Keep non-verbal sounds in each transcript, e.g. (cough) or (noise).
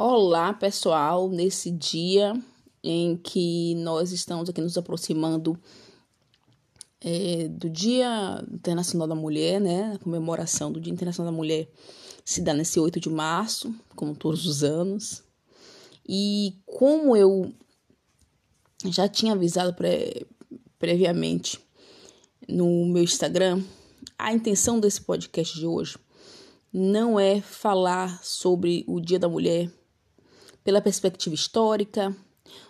Olá, pessoal, nesse dia em que nós estamos aqui nos aproximando é, do Dia Internacional da Mulher, né? A comemoração do Dia Internacional da Mulher se dá nesse 8 de março, como todos os anos. E como eu já tinha avisado pre previamente no meu Instagram, a intenção desse podcast de hoje não é falar sobre o Dia da Mulher pela perspectiva histórica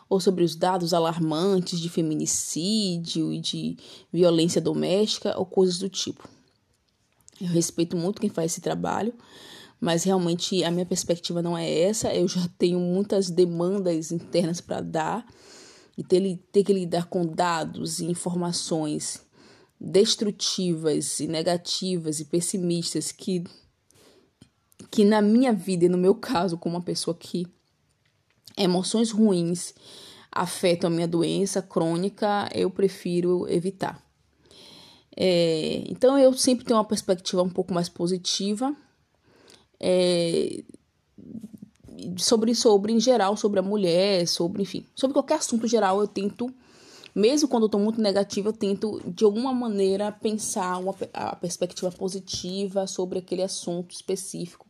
ou sobre os dados alarmantes de feminicídio e de violência doméstica ou coisas do tipo. Eu respeito muito quem faz esse trabalho, mas realmente a minha perspectiva não é essa. Eu já tenho muitas demandas internas para dar e ter, ter que lidar com dados e informações destrutivas e negativas e pessimistas que que na minha vida e no meu caso como uma pessoa que emoções ruins afetam a minha doença crônica, eu prefiro evitar. É, então eu sempre tenho uma perspectiva um pouco mais positiva é, sobre sobre em geral sobre a mulher, sobre enfim, sobre qualquer assunto geral eu tento mesmo quando eu estou muito negativa, eu tento de alguma maneira pensar uma, a perspectiva positiva sobre aquele assunto específico,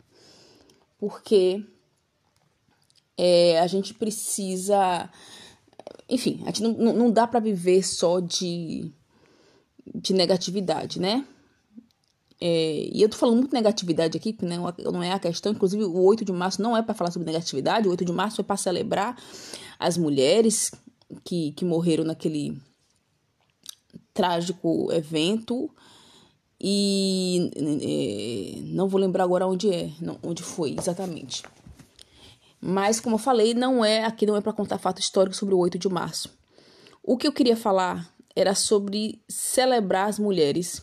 porque é, a gente precisa. Enfim, a gente não, não dá para viver só de, de negatividade, né? É, e eu tô falando muito negatividade aqui, que não, não é a questão. Inclusive, o 8 de março não é para falar sobre negatividade, o 8 de março é para celebrar as mulheres que, que morreram naquele trágico evento. E é, não vou lembrar agora onde é, não, onde foi exatamente. Mas, como eu falei, não é aqui não é para contar fato histórico sobre o 8 de março. O que eu queria falar era sobre celebrar as mulheres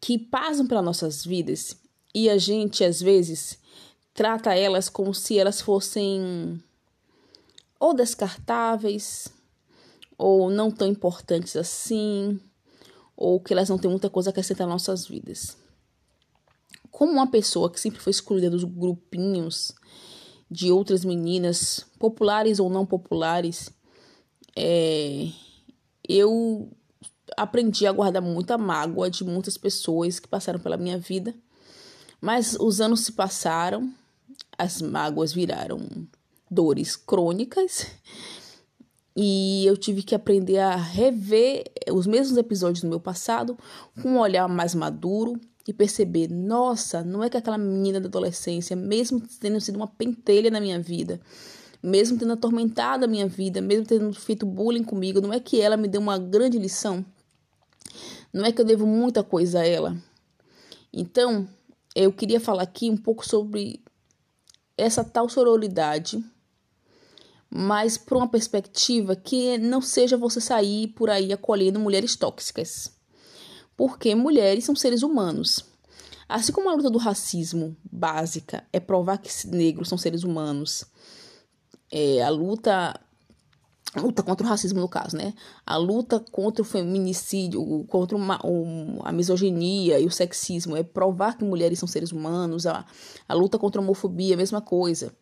que passam pelas nossas vidas e a gente, às vezes, trata elas como se elas fossem ou descartáveis, ou não tão importantes assim, ou que elas não têm muita coisa a acrescentar nas nossas vidas. Como uma pessoa que sempre foi excluída dos grupinhos de outras meninas, populares ou não populares, é, eu aprendi a guardar muita mágoa de muitas pessoas que passaram pela minha vida. Mas os anos se passaram, as mágoas viraram dores crônicas e eu tive que aprender a rever os mesmos episódios do meu passado com um olhar mais maduro e perceber, nossa, não é que aquela menina da adolescência, mesmo tendo sido uma pentelha na minha vida, mesmo tendo atormentado a minha vida, mesmo tendo feito bullying comigo, não é que ela me deu uma grande lição? Não é que eu devo muita coisa a ela? Então, eu queria falar aqui um pouco sobre essa tal sororidade, mas por uma perspectiva que não seja você sair por aí acolhendo mulheres tóxicas porque mulheres são seres humanos. Assim como a luta do racismo básica é provar que negros são seres humanos, é, a luta a luta contra o racismo no caso, né? A luta contra o feminicídio, contra uma, um, a misoginia e o sexismo é provar que mulheres são seres humanos. A, a luta contra a homofobia, a mesma coisa.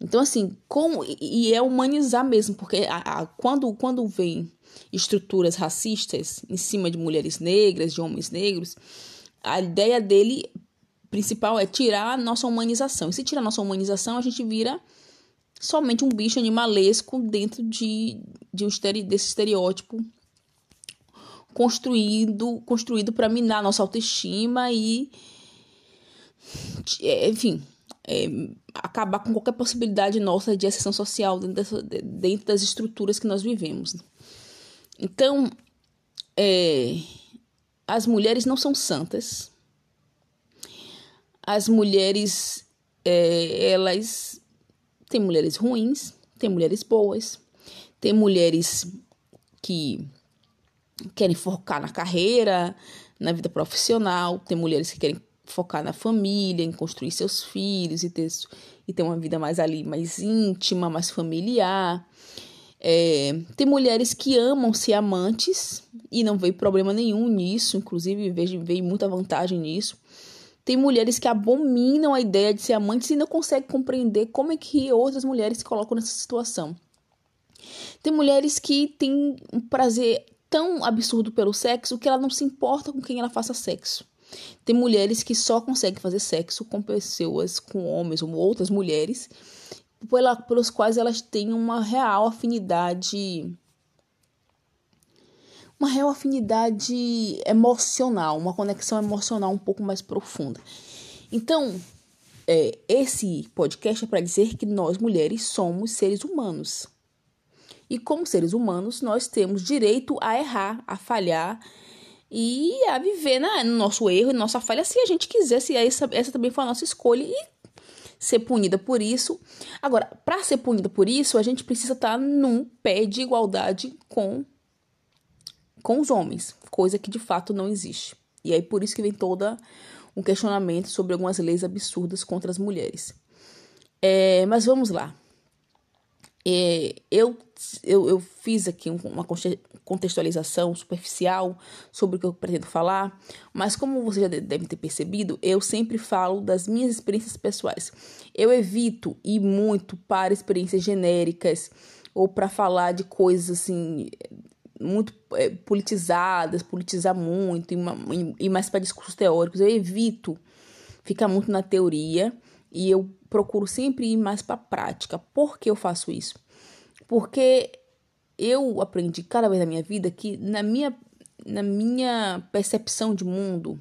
Então, assim, como, e é humanizar mesmo, porque a, a, quando, quando vem estruturas racistas em cima de mulheres negras, de homens negros, a ideia dele principal é tirar a nossa humanização. E se tirar a nossa humanização, a gente vira somente um bicho animalesco dentro de, de um estere, desse estereótipo construído construído para minar nossa autoestima e é, enfim é, acabar com qualquer possibilidade nossa de ascensão social dentro, dessa, dentro das estruturas que nós vivemos. Então, é, as mulheres não são santas. As mulheres, é, elas tem mulheres ruins, tem mulheres boas, tem mulheres que querem focar na carreira, na vida profissional, tem mulheres que querem focar na família, em construir seus filhos e ter, e ter uma vida mais ali, mais íntima, mais familiar. É, tem mulheres que amam ser amantes e não veio problema nenhum nisso, inclusive vejo, veio muita vantagem nisso. Tem mulheres que abominam a ideia de ser amantes e não conseguem compreender como é que outras mulheres se colocam nessa situação. Tem mulheres que têm um prazer tão absurdo pelo sexo que ela não se importa com quem ela faça sexo. Tem mulheres que só conseguem fazer sexo com pessoas, com homens ou outras mulheres, pela, pelos quais elas têm uma real afinidade. Uma real afinidade emocional, uma conexão emocional um pouco mais profunda. Então, é, esse podcast é para dizer que nós mulheres somos seres humanos. E como seres humanos, nós temos direito a errar, a falhar e a viver na, no nosso erro, na nossa falha, se a gente quiser, se essa, essa também foi a nossa escolha e ser punida por isso. Agora, para ser punida por isso, a gente precisa estar tá num pé de igualdade com, com os homens, coisa que de fato não existe. E aí por isso que vem toda um questionamento sobre algumas leis absurdas contra as mulheres. É, mas vamos lá. É, eu, eu, eu fiz aqui uma contextualização superficial sobre o que eu pretendo falar, mas como você já deve ter percebido, eu sempre falo das minhas experiências pessoais. Eu evito ir muito para experiências genéricas ou para falar de coisas assim muito é, politizadas, politizar muito e, e mais para discursos teóricos. Eu evito ficar muito na teoria e eu procuro sempre ir mais para a prática. Por que eu faço isso? Porque eu aprendi cada vez na minha vida que na minha, na minha percepção de mundo,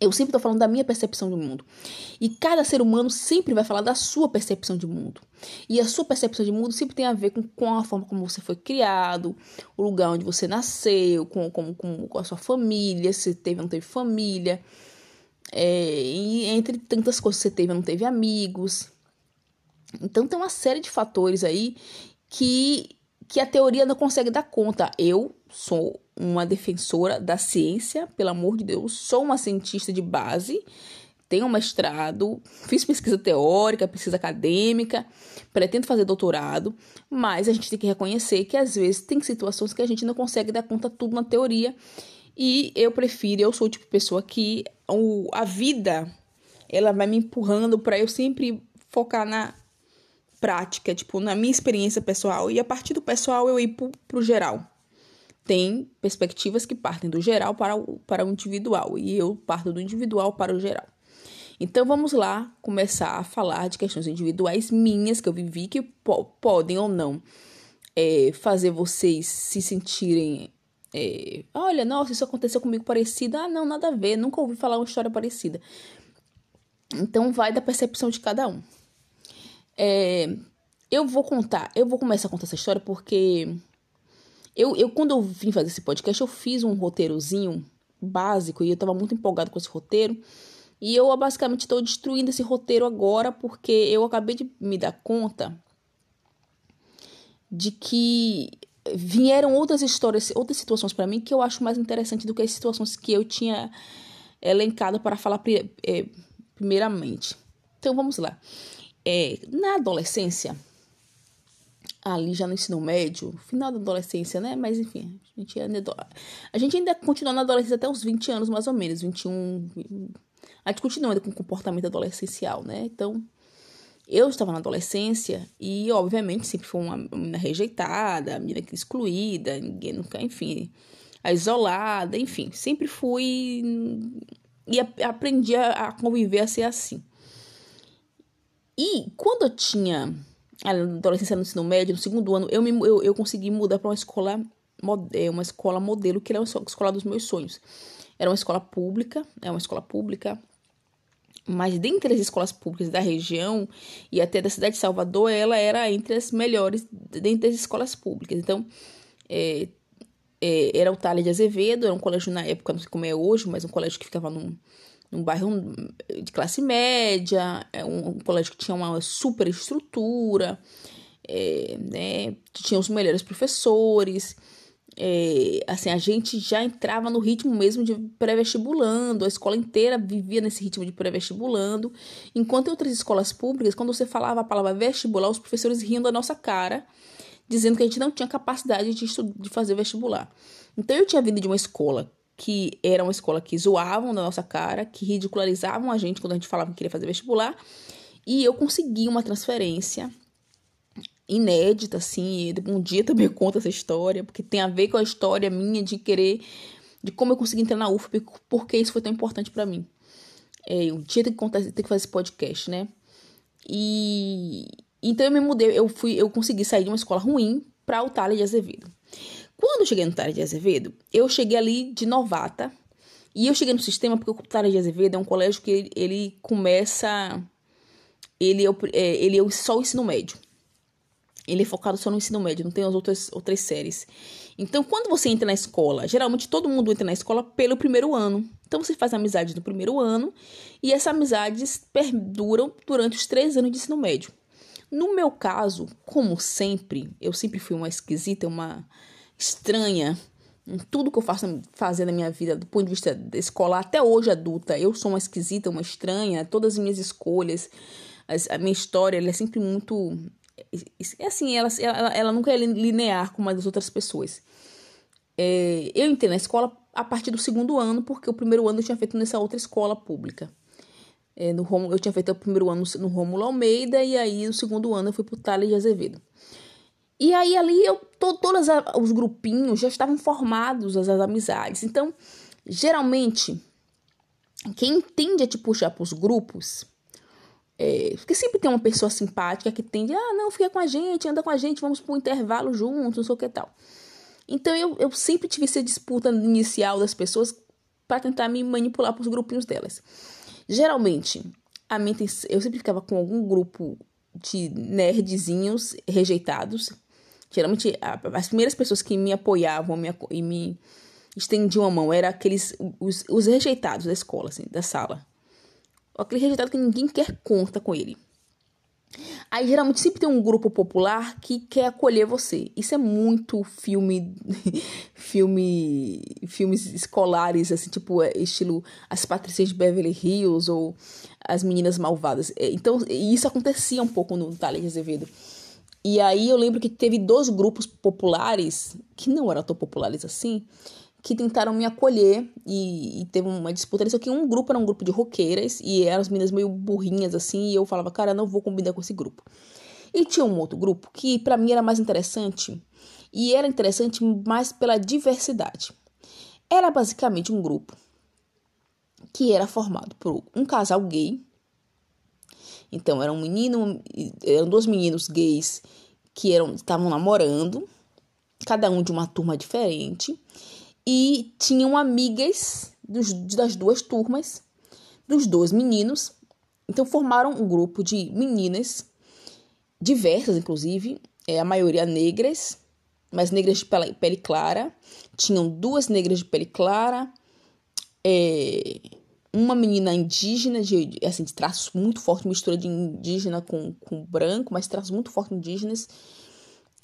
eu sempre estou falando da minha percepção de mundo. E cada ser humano sempre vai falar da sua percepção de mundo. E a sua percepção de mundo sempre tem a ver com, com a forma como você foi criado, o lugar onde você nasceu, com, com, com, a sua família, se teve ou não teve família. É, e entre tantas coisas você teve não teve amigos. Então tem uma série de fatores aí que, que a teoria não consegue dar conta. Eu sou uma defensora da ciência, pelo amor de Deus, sou uma cientista de base, tenho um mestrado, fiz pesquisa teórica, pesquisa acadêmica, pretendo fazer doutorado, mas a gente tem que reconhecer que às vezes tem situações que a gente não consegue dar conta tudo na teoria. E eu prefiro, eu sou o tipo de pessoa que o, a vida ela vai me empurrando para eu sempre focar na prática, tipo, na minha experiência pessoal, e a partir do pessoal eu ir pro, pro geral. Tem perspectivas que partem do geral para o, para o individual, e eu parto do individual para o geral. Então vamos lá começar a falar de questões individuais minhas que eu vivi, que po podem ou não é, fazer vocês se sentirem. É, Olha, nossa, isso aconteceu comigo parecido. Ah, não, nada a ver, nunca ouvi falar uma história parecida. Então vai da percepção de cada um. É, eu vou contar, eu vou começar a contar essa história porque eu, eu quando eu vim fazer esse podcast, eu fiz um roteirozinho básico e eu tava muito empolgado com esse roteiro. E eu basicamente estou destruindo esse roteiro agora porque eu acabei de me dar conta de que vieram outras histórias, outras situações para mim que eu acho mais interessante do que as situações que eu tinha elencado para falar é, primeiramente. Então vamos lá. É, na adolescência, ali já no ensino médio, final da adolescência, né? Mas enfim, a gente ainda, a gente ainda continua na adolescência até os 20 anos, mais ou menos, 21. A gente continua ainda com comportamento adolescencial, né? Então, eu estava na adolescência e, obviamente, sempre fui uma menina rejeitada, menina excluída, ninguém nunca, enfim, a isolada, enfim, sempre fui e aprendi a conviver a ser assim. E quando eu tinha a adolescência no ensino médio, no segundo ano, eu, me, eu, eu consegui mudar para uma escola, é, uma escola modelo, que era a escola dos meus sonhos. Era uma escola pública, é uma escola pública, mas dentre as escolas públicas da região e até da cidade de Salvador, ela era entre as melhores dentre as escolas públicas. Então, é, é, era o Tales de Azevedo, era um colégio na época, não sei como é hoje, mas um colégio que ficava num, num bairro de classe média, é um, um colégio que tinha uma super estrutura, é, né, tinha os melhores professores, é, assim, a gente já entrava no ritmo mesmo de pré-vestibulando, a escola inteira vivia nesse ritmo de pré-vestibulando, enquanto em outras escolas públicas, quando você falava a palavra vestibular, os professores riam da nossa cara, dizendo que a gente não tinha capacidade de, de fazer vestibular. Então eu tinha vindo de uma escola que era uma escola que zoavam da nossa cara, que ridicularizavam a gente quando a gente falava que queria fazer vestibular. E eu consegui uma transferência inédita, assim. Um dia também conta essa história, porque tem a ver com a história minha de querer, de como eu consegui entrar na UFP, porque isso foi tão importante para mim. É, um dia tem que contar, tem que fazer esse podcast, né? E então eu me mudei, eu fui, eu consegui sair de uma escola ruim para o Tale de Azevedo. Quando eu cheguei no Tale de Azevedo, eu cheguei ali de novata. E eu cheguei no sistema porque o Tale de Azevedo é um colégio que ele, ele começa. Ele é, é, ele é só o ensino médio. Ele é focado só no ensino médio, não tem as outras, outras séries. Então, quando você entra na escola, geralmente todo mundo entra na escola pelo primeiro ano. Então, você faz amizade no primeiro ano e essas amizades perduram durante os três anos de ensino médio. No meu caso, como sempre, eu sempre fui uma esquisita, uma estranha em tudo que eu faço fazer na minha vida, do ponto de vista escolar, até hoje adulta, eu sou uma esquisita, uma estranha, todas as minhas escolhas, a minha história, ela é sempre muito assim, ela, ela, ela nunca é linear como a das outras pessoas. É, eu entrei na escola a partir do segundo ano, porque o primeiro ano eu tinha feito nessa outra escola pública. É, no Romulo, eu tinha feito o primeiro ano no Rômulo Almeida, e aí o segundo ano eu fui pro Thales de Azevedo. E aí ali eu to, todos os grupinhos já estavam formados, as, as amizades. Então, geralmente, quem tende a te puxar para os grupos é, porque sempre tem uma pessoa simpática que tende, ah, não, fica com a gente, anda com a gente, vamos pro intervalo juntos, não sei o que tal. Então eu, eu sempre tive essa disputa inicial das pessoas para tentar me manipular para os grupinhos delas. Geralmente, a minha, eu sempre ficava com algum grupo de nerdzinhos rejeitados. Geralmente, as primeiras pessoas que me apoiavam me, e me estendiam a mão eram aqueles, os, os rejeitados da escola, assim, da sala aquele rejeitado que ninguém quer conta com ele. Aí geralmente sempre tem um grupo popular que quer acolher você. Isso é muito filme, (laughs) filme, filmes escolares assim, tipo é, estilo As Patricinhas de Beverly Hills ou As Meninas Malvadas. É, então isso acontecia um pouco no Thales de Azevedo. E aí eu lembro que teve dois grupos populares que não eram tão populares assim, que tentaram me acolher e, e, teve uma disputa nisso aqui. Um grupo era um grupo de roqueiras e eram as meninas meio burrinhas assim, e eu falava, cara, não vou combinar com esse grupo. E tinha um outro grupo que para mim era mais interessante e era interessante mais pela diversidade. Era basicamente um grupo que era formado por um casal gay. Então era um menino, eram dois meninos gays que eram estavam namorando, cada um de uma turma diferente e tinham amigas dos, das duas turmas, dos dois meninos. Então formaram um grupo de meninas, diversas inclusive, é, a maioria negras, mas negras de pele, clara. Tinham duas negras de pele clara, é, uma menina indígena, de, assim, de traços muito fortes, mistura de indígena com, com branco, mas traços muito fortes indígenas.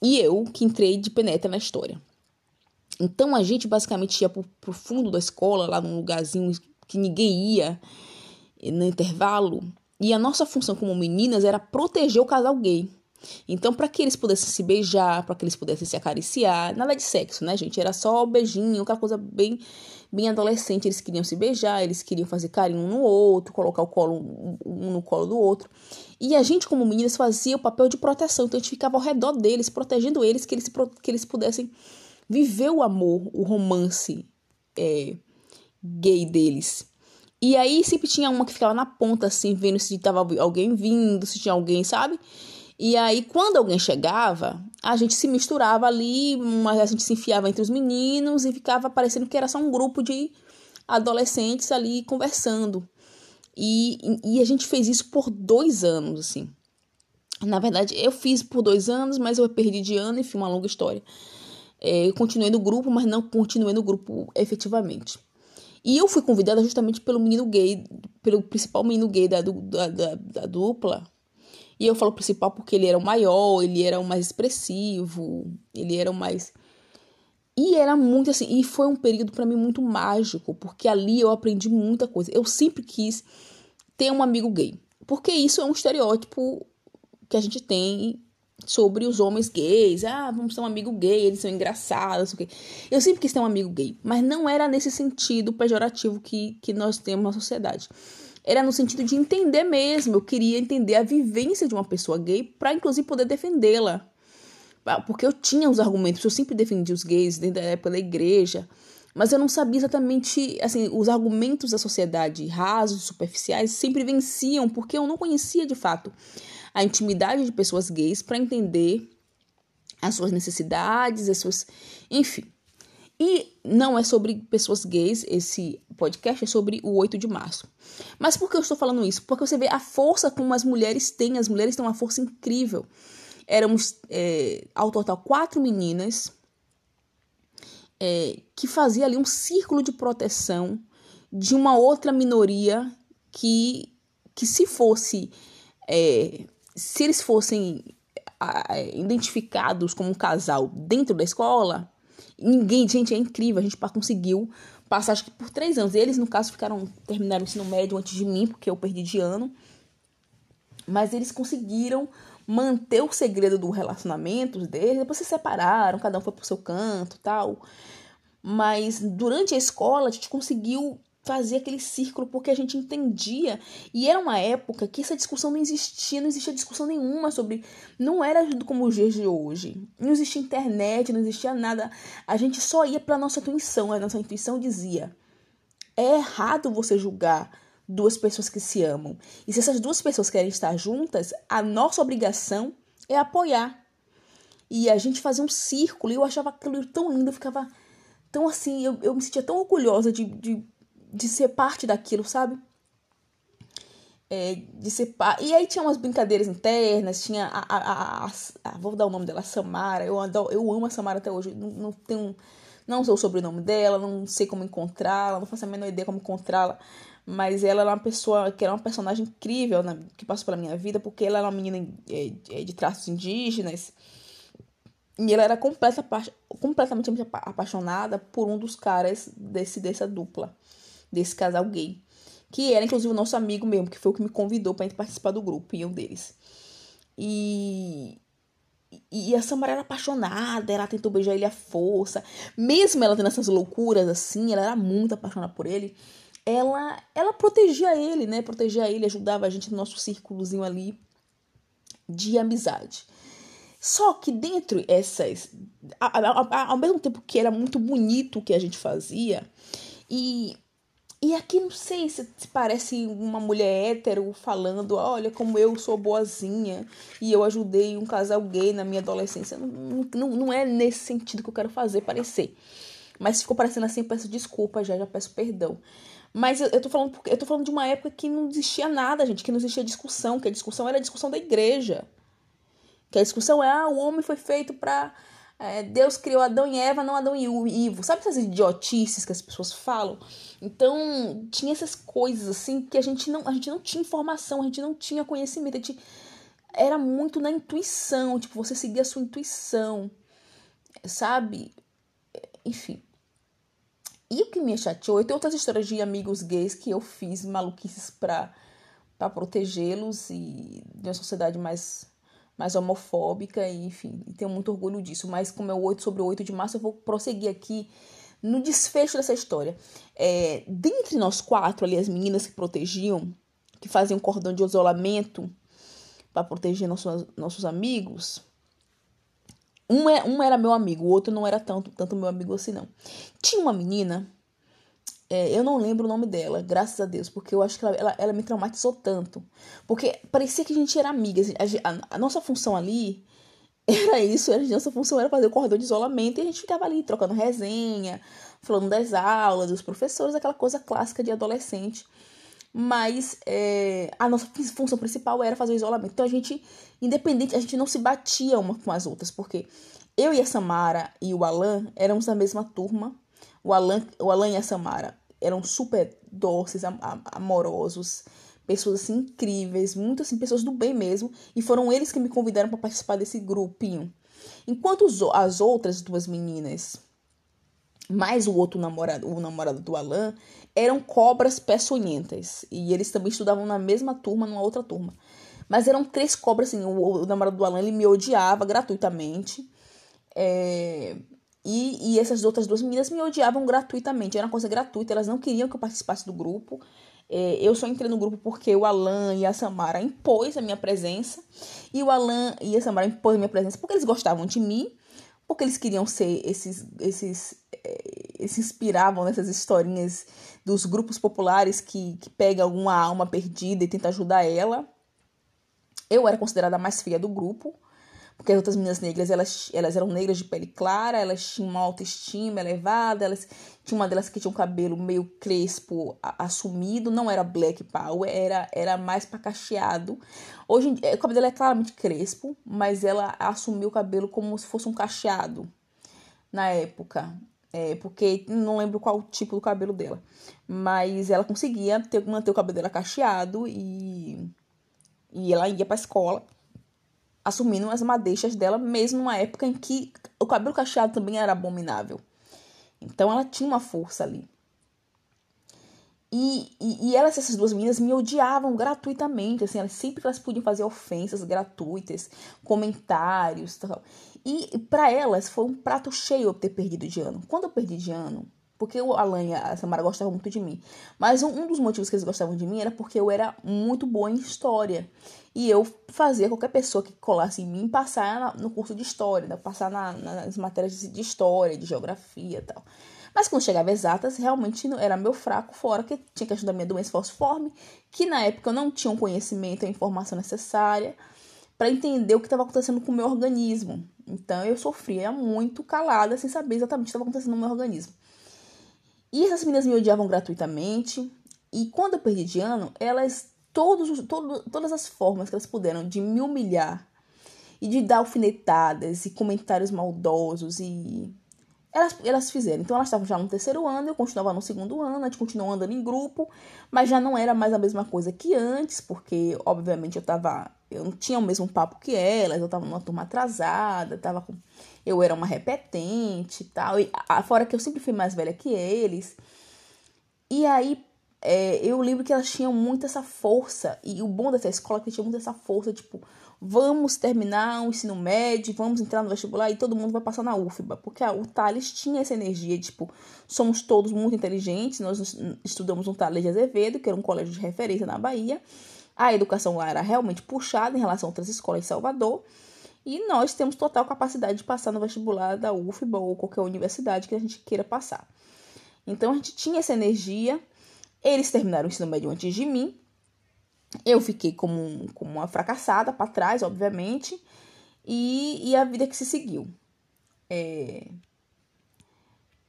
E eu, que entrei de penetra na história. Então a gente basicamente ia pro, pro fundo da escola, lá num lugarzinho que ninguém ia, no intervalo. E a nossa função como meninas era proteger o casal gay. Então, para que eles pudessem se beijar, para que eles pudessem se acariciar, nada de sexo, né, gente? Era só beijinho, aquela coisa bem, bem adolescente. Eles queriam se beijar, eles queriam fazer carinho um no outro, colocar o colo um no colo do outro. E a gente, como meninas, fazia o papel de proteção. Então, a gente ficava ao redor deles, protegendo eles, que eles, que eles pudessem viver o amor, o romance é, gay deles. E aí sempre tinha uma que ficava na ponta, assim, vendo se tava alguém vindo, se tinha alguém, sabe? E aí, quando alguém chegava, a gente se misturava ali, mas a gente se enfiava entre os meninos e ficava parecendo que era só um grupo de adolescentes ali conversando. E, e a gente fez isso por dois anos, assim. Na verdade, eu fiz por dois anos, mas eu perdi de ano, enfim, uma longa história. É, eu continuei no grupo, mas não continuei no grupo efetivamente. E eu fui convidada justamente pelo menino gay, pelo principal menino gay da, da, da, da dupla. E eu falo principal porque ele era o maior, ele era o mais expressivo, ele era o mais. E era muito assim, e foi um período para mim muito mágico, porque ali eu aprendi muita coisa. Eu sempre quis ter um amigo gay, porque isso é um estereótipo que a gente tem sobre os homens gays. Ah, vamos ter um amigo gay, eles são engraçados. O quê. Eu sempre quis ter um amigo gay, mas não era nesse sentido pejorativo que, que nós temos na sociedade. Era no sentido de entender mesmo. Eu queria entender a vivência de uma pessoa gay para, inclusive, poder defendê-la. Ah, porque eu tinha os argumentos, eu sempre defendi os gays desde a época da igreja, mas eu não sabia exatamente, assim, os argumentos da sociedade rasos, superficiais, sempre venciam, porque eu não conhecia de fato a intimidade de pessoas gays para entender as suas necessidades, as suas. Enfim. E não é sobre pessoas gays, esse podcast é sobre o 8 de março. Mas por que eu estou falando isso? Porque você vê a força como as mulheres têm, as mulheres têm uma força incrível. Éramos, é, ao total, quatro meninas é, que fazia ali um círculo de proteção de uma outra minoria que, que se fosse é, se eles fossem identificados como um casal dentro da escola, ninguém, gente, é incrível, a gente conseguiu passar acho que por três anos. Eles, no caso, ficaram, terminaram o ensino médio antes de mim, porque eu perdi de ano. Mas eles conseguiram manter o segredo do relacionamento deles, depois se separaram, cada um foi pro seu canto tal. Mas durante a escola a gente conseguiu fazer aquele círculo porque a gente entendia. E era uma época que essa discussão não existia, não existia discussão nenhuma sobre. Não era como os dias de hoje. Não existia internet, não existia nada. A gente só ia para nossa intuição. A nossa intuição dizia: é errado você julgar duas pessoas que se amam. E se essas duas pessoas querem estar juntas, a nossa obrigação é apoiar. E a gente fazia um círculo e eu achava aquilo tão lindo, eu ficava tão assim, eu, eu me sentia tão orgulhosa de, de de ser parte daquilo, sabe? É, de ser parte. E aí tinha umas brincadeiras internas, tinha a, a, a, a, Vou dar o nome dela, Samara. Eu, adoro, eu amo a Samara até hoje. Não, não tenho. Não sei o sobrenome dela, não sei como encontrá-la, não faço a menor ideia como encontrá-la. Mas ela era uma pessoa que era uma personagem incrível né, que passou pela minha vida, porque ela era uma menina de, é, de traços indígenas. E ela era completa, completamente apaixonada por um dos caras desse, dessa dupla desse casal gay. Que era, inclusive, o nosso amigo mesmo, que foi o que me convidou pra participar do grupo, e um deles. E. E a Samara era apaixonada, ela tentou beijar ele à força. Mesmo ela tendo essas loucuras assim, ela era muito apaixonada por ele. Ela, ela protegia ele, né? Protegia ele, ajudava a gente no nosso círculozinho ali de amizade. Só que dentro essas. Ao mesmo tempo que era muito bonito o que a gente fazia, e e aqui não sei se, parece uma mulher hétero falando, olha como eu sou boazinha e eu ajudei um casal gay na minha adolescência. Não, não, não é nesse sentido que eu quero fazer parecer. Mas ficou parecendo assim, eu peço desculpa já, já peço perdão. Mas eu, eu, tô falando, eu tô falando de uma época que não existia nada, gente, que não existia discussão, que a discussão era a discussão da igreja. Que a discussão é, ah, o homem foi feito para é, Deus criou Adão e Eva, não Adão e Ivo. Sabe essas idiotices que as pessoas falam? Então, tinha essas coisas assim que a gente não, a gente não tinha informação, a gente não tinha conhecimento, a gente era muito na intuição, tipo, você seguia a sua intuição, sabe? Enfim. E o que me chateou, eu tenho outras histórias de amigos gays que eu fiz maluquices pra, pra protegê-los e de uma sociedade mais mais homofóbica, e, enfim, tenho muito orgulho disso. Mas como é o 8 sobre o 8 de março, eu vou prosseguir aqui no desfecho dessa história. É, dentre nós quatro ali, as meninas que protegiam, que faziam cordão de isolamento para proteger nossos, nossos amigos, um, é, um era meu amigo, o outro não era tanto, tanto meu amigo assim, não. Tinha uma menina é, eu não lembro o nome dela, graças a Deus, porque eu acho que ela, ela, ela me traumatizou tanto. Porque parecia que a gente era amigas. A, a, a, nossa função ali (laughs) era isso, a nossa função era fazer o corredor de isolamento e a gente ficava ali trocando resenha, falando das aulas, dos professores, aquela coisa clássica de adolescente. Mas é, a nossa função principal era fazer o isolamento. Então a gente, independente, a gente não se batia uma com as outras, porque eu e a Samara e o Alan éramos da mesma turma o Alan, o Alan e a Samara eram super doces, am amorosos, pessoas assim incríveis, muitas assim, pessoas do bem mesmo, e foram eles que me convidaram para participar desse grupinho. Enquanto os, as outras duas meninas, mais o outro namorado, o namorado do Alan, eram cobras peçonhentas, e eles também estudavam na mesma turma, numa outra turma. Mas eram três cobras, assim, o, o namorado do Alan, ele me odiava gratuitamente. É, e, e essas outras duas meninas me odiavam gratuitamente, era uma coisa gratuita, elas não queriam que eu participasse do grupo. É, eu só entrei no grupo porque o Alan e a Samara impôs a minha presença. E o Alan e a Samara impôs a minha presença porque eles gostavam de mim, porque eles queriam ser esses. esses é, se inspiravam nessas historinhas dos grupos populares que, que pegam alguma alma perdida e tenta ajudar ela. Eu era considerada a mais feia do grupo. Porque as outras meninas negras, elas, elas eram negras de pele clara, elas tinham uma autoestima elevada, elas tinha uma delas que tinha um cabelo meio crespo, assumido, não era black power, era, era mais pra cacheado. Hoje o cabelo dela é claramente crespo, mas ela assumiu o cabelo como se fosse um cacheado na época. É, porque não lembro qual tipo do cabelo dela. Mas ela conseguia ter, manter o cabelo dela cacheado e, e ela ia pra escola assumindo as madeixas dela, mesmo numa época em que o cabelo cacheado também era abominável. Então ela tinha uma força ali. E, e, e, elas, essas duas meninas, me odiavam gratuitamente, assim, elas, sempre que elas podiam fazer ofensas gratuitas, comentários tal. E para elas foi um prato cheio eu ter perdido de ano. Quando eu perdi de ano, porque o Alan e a Samara gostavam muito de mim. Mas um, um, dos motivos que eles gostavam de mim era porque eu era muito boa em história. E eu fazia qualquer pessoa que colasse em mim passar no curso de história, né? passar na, nas matérias de história, de geografia e tal. Mas quando chegava exatas, realmente era meu fraco, fora que tinha questão da minha doença falciforme, que na época eu não tinha o um conhecimento a informação necessária para entender o que estava acontecendo com o meu organismo. Então eu sofria muito calada, sem saber exatamente o que estava acontecendo no meu organismo. E essas meninas me odiavam gratuitamente. E quando eu perdi de ano, elas, todos, todo, todas as formas que elas puderam de me humilhar e de dar alfinetadas e comentários maldosos e elas, elas fizeram. Então elas estavam já no terceiro ano, eu continuava no segundo ano, a gente continuou andando em grupo, mas já não era mais a mesma coisa que antes, porque obviamente eu tava. Eu não tinha o mesmo papo que elas, eu tava numa turma atrasada, tava com eu era uma repetente e tal. E, fora que eu sempre fui mais velha que eles. E aí é, eu lembro que elas tinham muito essa força. E o bom dessa escola é que tinha muito essa força, tipo, vamos terminar o ensino médio, vamos entrar no vestibular e todo mundo vai passar na UFBA. Porque a, o Thales tinha essa energia, tipo, somos todos muito inteligentes, nós estudamos no Thales de Azevedo, que era um colégio de referência na Bahia. A educação lá era realmente puxada em relação a outras escolas em Salvador. E nós temos total capacidade de passar no vestibular da UFBA ou qualquer universidade que a gente queira passar. Então a gente tinha essa energia. Eles terminaram o ensino médio antes de mim. Eu fiquei como, como uma fracassada para trás, obviamente. E, e a vida que se seguiu. É...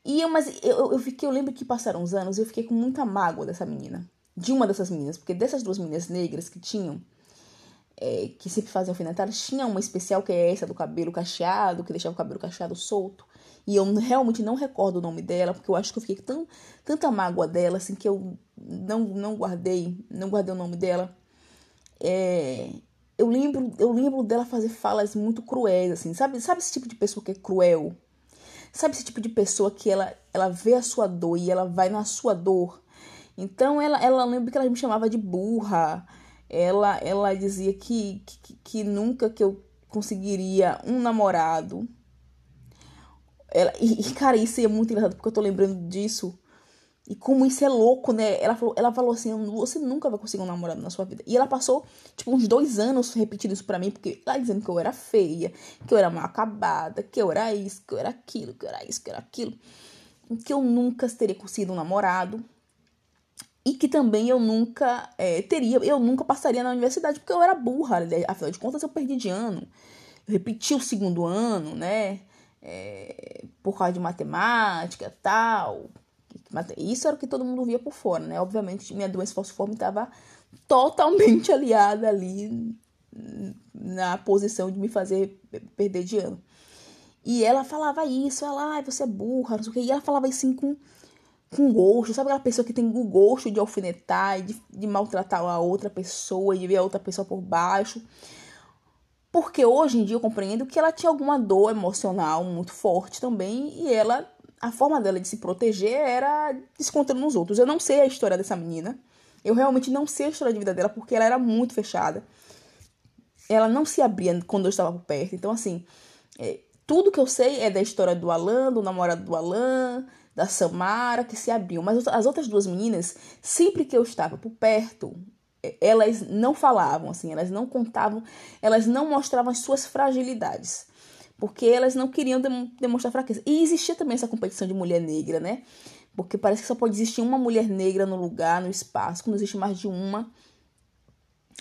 E eu, mas eu, eu fiquei, eu lembro que passaram uns anos, eu fiquei com muita mágoa dessa menina. De uma dessas meninas, porque dessas duas meninas negras que tinham, é, que sempre fazem alfinetadas, tinha uma especial que é essa do cabelo cacheado, que deixava o cabelo cacheado solto. E eu realmente não recordo o nome dela, porque eu acho que eu fiquei tão tanta mágoa dela, assim, que eu não, não guardei, não guardei o nome dela. É, eu lembro, eu lembro dela fazer falas muito cruéis, assim, sabe? Sabe esse tipo de pessoa que é cruel? Sabe esse tipo de pessoa que ela, ela vê a sua dor e ela vai na sua dor? Então ela, ela lembra que ela me chamava de burra, ela, ela dizia que, que, que nunca que eu conseguiria um namorado. Ela, e, cara, isso é muito engraçado porque eu tô lembrando disso. E como isso é louco, né? Ela falou, ela falou assim: você nunca vai conseguir um namorado na sua vida. E ela passou, tipo, uns dois anos repetindo isso pra mim, porque ela dizendo que eu era feia, que eu era mal acabada, que eu era isso, que eu era aquilo, que eu era isso, que eu era aquilo. Que eu nunca teria conseguido um namorado e que também eu nunca é, teria, eu nunca passaria na universidade porque eu era burra, afinal de contas eu perdi de ano, eu repeti o segundo ano, né, é, por causa de matemática tal, isso era o que todo mundo via por fora, né, obviamente minha doença falciforme estava totalmente (laughs) aliada ali na posição de me fazer perder de ano. E ela falava isso, ela, ah, você é burra, não sei o que, e ela falava assim com com gosto, sabe aquela pessoa que tem o gosto de alfinetar, de, de maltratar a outra pessoa, de ver a outra pessoa por baixo. Porque hoje em dia eu compreendo que ela tinha alguma dor emocional muito forte também e ela, a forma dela de se proteger era descontando nos outros. Eu não sei a história dessa menina. Eu realmente não sei a história de vida dela porque ela era muito fechada. ela não se abria quando eu estava por perto. Então, assim, é, tudo que eu sei é da história do Alan, do namorado do Alan, da Samara, que se abriam. Mas as outras duas meninas, sempre que eu estava por perto, elas não falavam, assim, elas não contavam, elas não mostravam as suas fragilidades. Porque elas não queriam demonstrar fraqueza. E existia também essa competição de mulher negra, né? Porque parece que só pode existir uma mulher negra no lugar, no espaço. Quando existe mais de uma,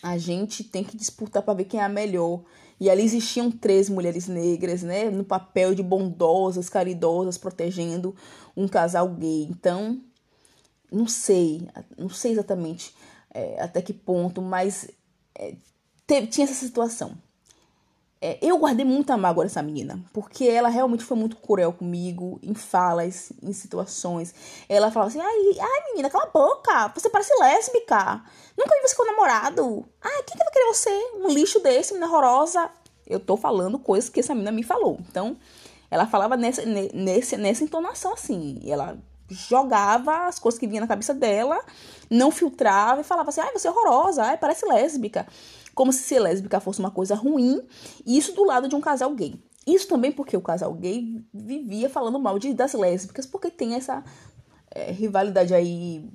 a gente tem que disputar para ver quem é a melhor. E ali existiam três mulheres negras, né, no papel de bondosas, caridosas, protegendo um casal gay. Então, não sei, não sei exatamente é, até que ponto, mas é, teve, tinha essa situação. É, eu guardei muita mágoa dessa menina, porque ela realmente foi muito cruel comigo, em falas, em situações. Ela falava assim: ai, ai menina, cala a boca, você parece lésbica. Nunca vi você com namorado. Ai, quem que vai querer você? Um lixo desse, menina horrorosa. Eu tô falando coisas que essa menina me falou. Então, ela falava nessa, nessa, nessa entonação assim. Ela jogava as coisas que vinha na cabeça dela, não filtrava e falava assim: ai, você é horrorosa, ai, parece lésbica como se ser lésbica fosse uma coisa ruim, e isso do lado de um casal gay. Isso também porque o casal gay vivia falando mal de, das lésbicas, porque tem essa é, rivalidade aí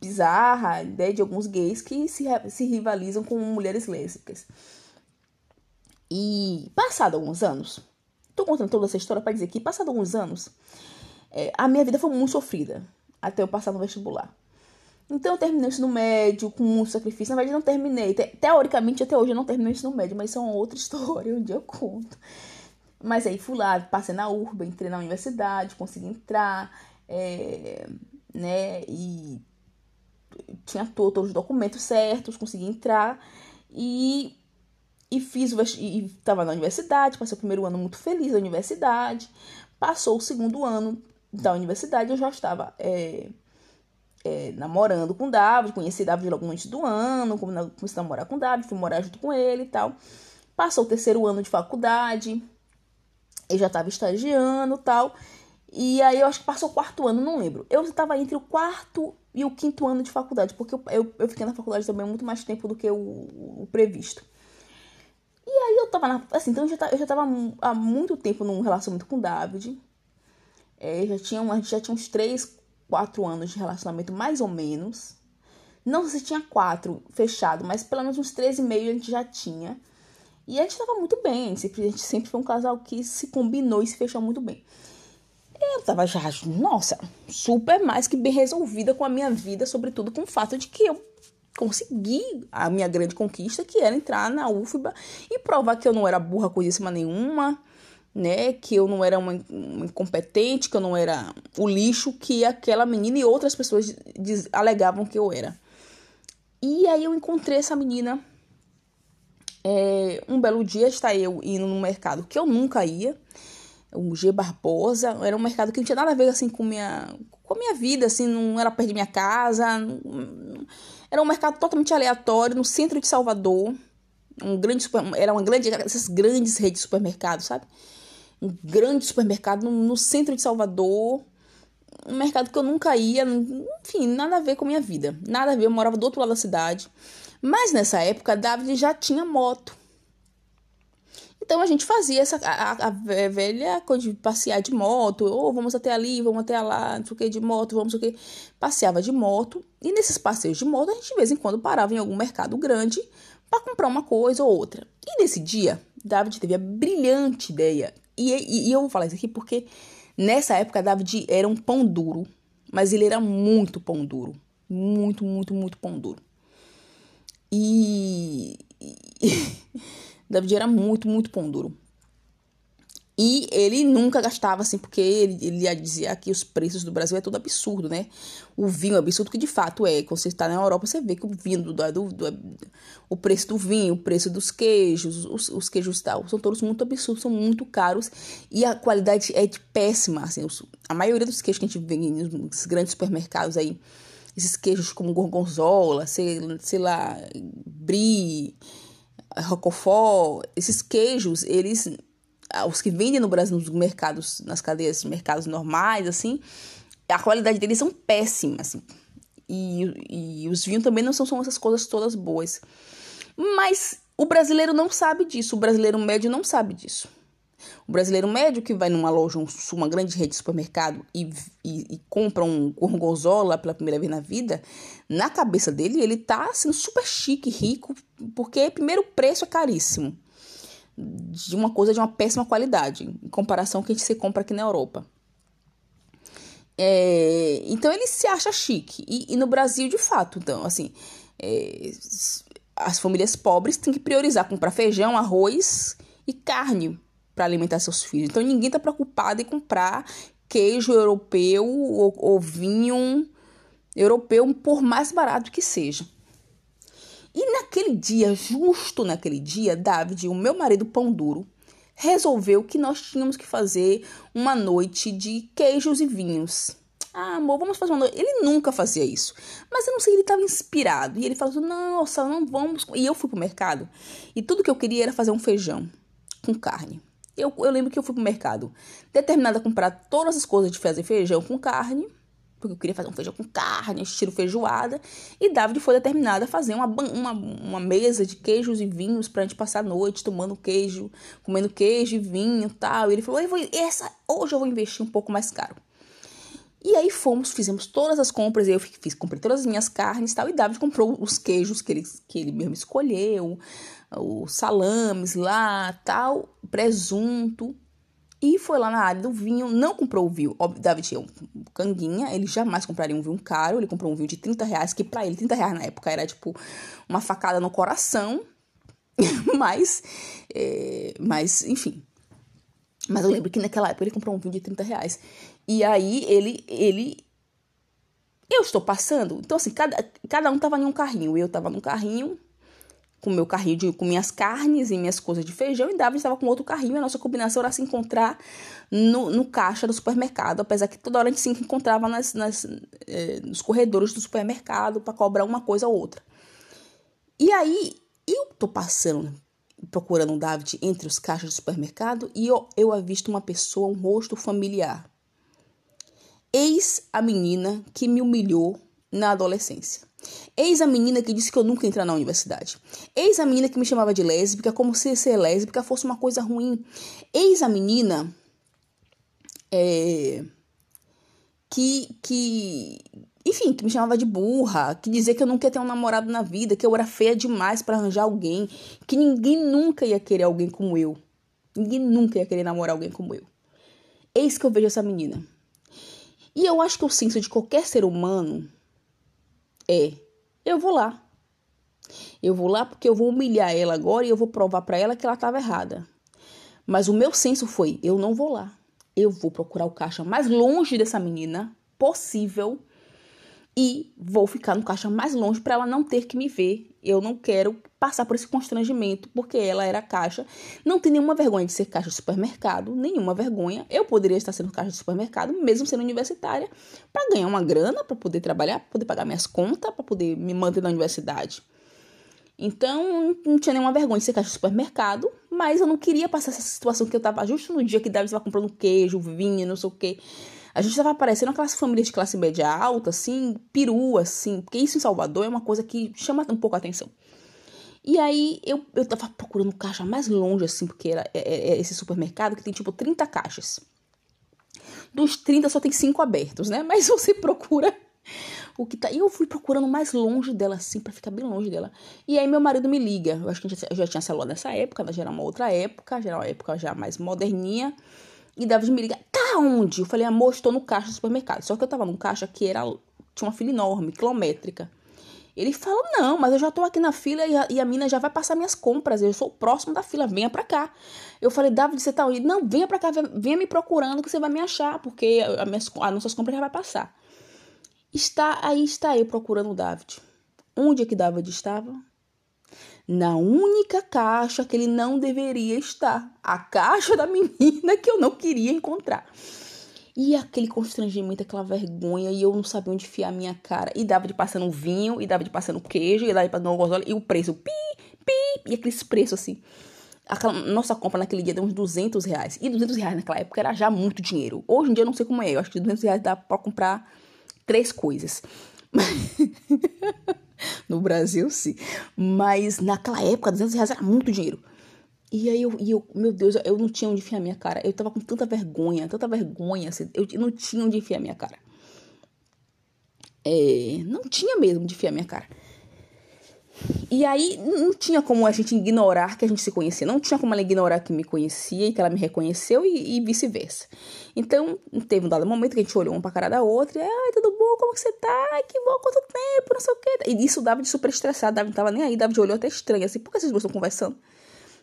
bizarra né, de alguns gays que se, se rivalizam com mulheres lésbicas. E passado alguns anos, tô contando toda essa história para dizer que passado alguns anos, é, a minha vida foi muito sofrida até eu passar no vestibular. Então eu terminei o ensino médio com muito sacrifício. Na verdade, não terminei. Te teoricamente, até hoje eu não terminei o ensino médio, mas isso é uma outra (laughs) história, um dia eu conto. Mas aí fui lá, passei na urba, entrei na universidade, consegui entrar, é, né? E tinha todos os documentos certos, consegui entrar e, fiz e estava na universidade, passei o primeiro ano muito feliz da universidade, passou o segundo ano da universidade, eu já estava é, é, namorando com o David, conheci David logo antes do ano, comecei a namorar com o David, fui morar junto com ele e tal. Passou o terceiro ano de faculdade, eu já estava estagiando e tal. E aí eu acho que passou o quarto ano, não lembro. Eu estava entre o quarto e o quinto ano de faculdade, porque eu, eu, eu fiquei na faculdade também muito mais tempo do que o, o previsto. E aí eu tava na. Assim, então eu já, eu já tava há muito tempo num relacionamento com o David. É, já tinha, a gente já tinha uns três, quatro anos de relacionamento, mais ou menos. Não se tinha quatro fechado, mas pelo menos uns três e meio a gente já tinha. E a gente tava muito bem. A gente sempre foi um casal que se combinou e se fechou muito bem. Eu tava já, nossa, super mais que bem resolvida com a minha vida, sobretudo com o fato de que eu consegui a minha grande conquista, que era entrar na UFBA e provar que eu não era burra coisíssima nenhuma, né? Que eu não era uma, uma, incompetente, que eu não era o lixo que aquela menina e outras pessoas diz, alegavam que eu era. E aí eu encontrei essa menina. É, um belo dia está eu indo no mercado que eu nunca ia, o G Barbosa, era um mercado que não tinha nada a ver assim com minha com a minha vida, assim, não era perto de minha casa, não, era um mercado totalmente aleatório no centro de Salvador, um grande era uma grande essas grandes redes de supermercados, sabe? um grande supermercado no, no, centro de Salvador. Um mercado que eu nunca ia, enfim, nada a ver com a minha vida. Nada a ver, eu morava do outro lado da cidade. Mas nessa época, David já tinha moto. Então a gente fazia essa a, a velha coisa de passear de moto, ou oh, vamos até ali, vamos até lá, não sei o que, de moto, vamos o que. Passeava de moto, e nesses passeios de moto a gente de vez em quando parava em algum mercado grande para comprar uma coisa ou outra. E nesse dia, David teve a brilhante ideia e, e, e eu vou falar isso aqui porque nessa época David era um pão duro, mas ele era muito pão duro. Muito, muito, muito pão duro. E, e (laughs) David era muito, muito pão duro. E ele nunca gastava assim, porque ele, ele ia dizer que os preços do Brasil é tudo absurdo, né? O vinho é absurdo, que de fato é. Quando você está na Europa, você vê que o vinho, do, do, do, o preço do vinho, o preço dos queijos, os, os queijos tal, são todos muito absurdos, são muito caros e a qualidade é de péssima. Assim, os, a maioria dos queijos que a gente vê nos grandes supermercados aí, esses queijos como gorgonzola, sei, sei lá, brie, roquefort, esses queijos, eles os que vendem no Brasil nos mercados, nas cadeias de mercados normais, assim, a qualidade deles são péssimas, assim. E, e os vinhos também não são, são essas coisas todas boas. Mas O brasileiro não sabe disso, o brasileiro médio não sabe disso. O brasileiro médio que vai numa loja, uma grande rede de supermercado e, e, e compra (laughs) um gorgonzola pela primeira vez na vida, na cabeça dele ele tá sendo super chique, rico, porque primeiro o preço é caríssimo. De uma coisa de uma péssima qualidade, em comparação com o que a gente se compra aqui na Europa. É, então ele se acha chique. E, e, no Brasil, de fato, então, assim, é, as famílias pobres têm que priorizar comprar feijão, arroz e carne para alimentar seus filhos. Então ninguém está preocupado em comprar queijo europeu ou, ou vinho europeu, por mais barato que seja. E naquele dia, justo naquele dia, David, o meu marido pão duro, resolveu que nós tínhamos que fazer uma noite de queijos e vinhos. Ah, amor, vamos fazer uma noite. Ele nunca fazia isso. Mas eu não sei, ele estava inspirado. E ele falou assim: nossa, não vamos. E eu fui pro mercado. E tudo que eu queria era fazer um feijão com carne. Eu, eu lembro que eu fui pro mercado determinada a comprar todas as coisas de fazer feijão com carne, porque eu queria fazer um feijão com carne, estilo feijoada, e David foi determinada a fazer uma, uma, uma mesa de queijos e vinhos pra gente passar a noite tomando queijo, comendo queijo e vinho tal. E ele falou: vou, essa, hoje eu vou investir um pouco mais caro. E aí fomos, fizemos todas as compras, eu fiz, comprei todas as minhas carnes e tal, e David comprou os queijos que ele, que ele mesmo escolheu, os salames lá, tal, presunto. E foi lá na área do vinho, não comprou o vinho. Óbvio, David tinha um canguinha, ele jamais compraria um vinho caro. Ele comprou um vinho de 30 reais, que pra ele, 30 reais na época era tipo uma facada no coração. (laughs) mas, é, mas, enfim. Mas eu lembro que naquela época ele comprou um vinho de 30 reais. E aí ele, ele eu estou passando. Então, assim, cada, cada um tava em um carrinho. Eu tava num carrinho, com meu carrinho de, com minhas carnes e minhas coisas de feijão, e Davi estava com outro carrinho, a nossa combinação era se encontrar no, no caixa do supermercado, apesar que toda hora a gente se encontrava nas, nas, eh, nos corredores do supermercado para cobrar uma coisa ou outra. E aí, eu tô passando, procurando o David entre os caixas do supermercado, e eu, eu avisto uma pessoa, um rosto familiar. Eis a menina que me humilhou na adolescência. Eis a menina que disse que eu nunca ia entrar na universidade. Eis a menina que me chamava de lésbica, como se ser lésbica fosse uma coisa ruim. Eis a menina é, que, que, enfim, que me chamava de burra, que dizia que eu nunca ia ter um namorado na vida, que eu era feia demais para arranjar alguém, que ninguém nunca ia querer alguém como eu. Ninguém nunca ia querer namorar alguém como eu. Eis que eu vejo essa menina. E eu acho que o senso de qualquer ser humano é: eu vou lá. Eu vou lá porque eu vou humilhar ela agora e eu vou provar para ela que ela estava errada. Mas o meu senso foi: eu não vou lá. Eu vou procurar o caixa mais longe dessa menina possível e vou ficar no caixa mais longe para ela não ter que me ver. Eu não quero passar por esse constrangimento, porque ela era caixa. Não tem nenhuma vergonha de ser caixa de supermercado, nenhuma vergonha. Eu poderia estar sendo caixa de supermercado, mesmo sendo universitária, para ganhar uma grana, para poder trabalhar, para poder pagar minhas contas, para poder me manter na universidade. Então, não tinha nenhuma vergonha de ser caixa de supermercado, mas eu não queria passar essa situação que eu tava justo no dia que Davi estava comprando queijo, vinho, não sei o quê. A gente tava aparecendo aquelas famílias de classe média alta, assim, perua, assim, porque isso em Salvador é uma coisa que chama um pouco a atenção. E aí eu, eu tava procurando caixa mais longe, assim, porque era, é, é, é esse supermercado que tem tipo 30 caixas. Dos 30 só tem 5 abertos, né? Mas (laughs) você procura o que tá. E eu fui procurando mais longe dela, assim, para ficar bem longe dela. E aí meu marido me liga. Eu acho que eu já tinha celular nessa época, já era uma outra época, já era uma época já mais moderninha. E David me liga, tá onde? Eu falei, amor, estou no caixa do supermercado. Só que eu tava num caixa que era. Tinha uma fila enorme, quilométrica. Ele fala: Não, mas eu já tô aqui na fila e a, e a mina já vai passar minhas compras. Eu sou próximo da fila, venha pra cá. Eu falei: David, você tá onde? Não, venha pra cá, venha me procurando que você vai me achar, porque a minhas, as nossas compras já vai passar. Está aí, está eu procurando o David. Onde é que David estava? Na única caixa que ele não deveria estar. A caixa da (laughs) menina que eu não queria encontrar. E aquele constrangimento, aquela vergonha, e eu não sabia onde enfiar a minha cara. E dava de passando vinho, e dava de passando queijo, e dava de passando gozole, e o preço, pi, pi, e aqueles preços assim. Aquela, nossa compra naquele dia deu uns 200 reais. E 200 reais naquela época era já muito dinheiro. Hoje em dia eu não sei como é, eu acho que 200 reais dá pra comprar três coisas. (laughs) (laughs) no Brasil, sim. Mas naquela época, 200 reais era muito dinheiro. E aí eu, e eu, meu Deus, eu não tinha onde enfiar minha cara. Eu tava com tanta vergonha, tanta vergonha, assim, eu não tinha onde enfiar minha cara. É, não tinha mesmo de enfiar minha cara. E aí não tinha como a gente ignorar que a gente se conhecia. Não tinha como ela ignorar que me conhecia e que ela me reconheceu e, e vice-versa. Então, teve um dado momento que a gente olhou uma pra cara da outra e, ai, tudo bom? Como que você tá? Que bom, quanto tempo, não sei o quê. E isso dava de super estressado, Davi não tava nem aí, Davi olhou até estranho, assim, por que vocês estão conversando?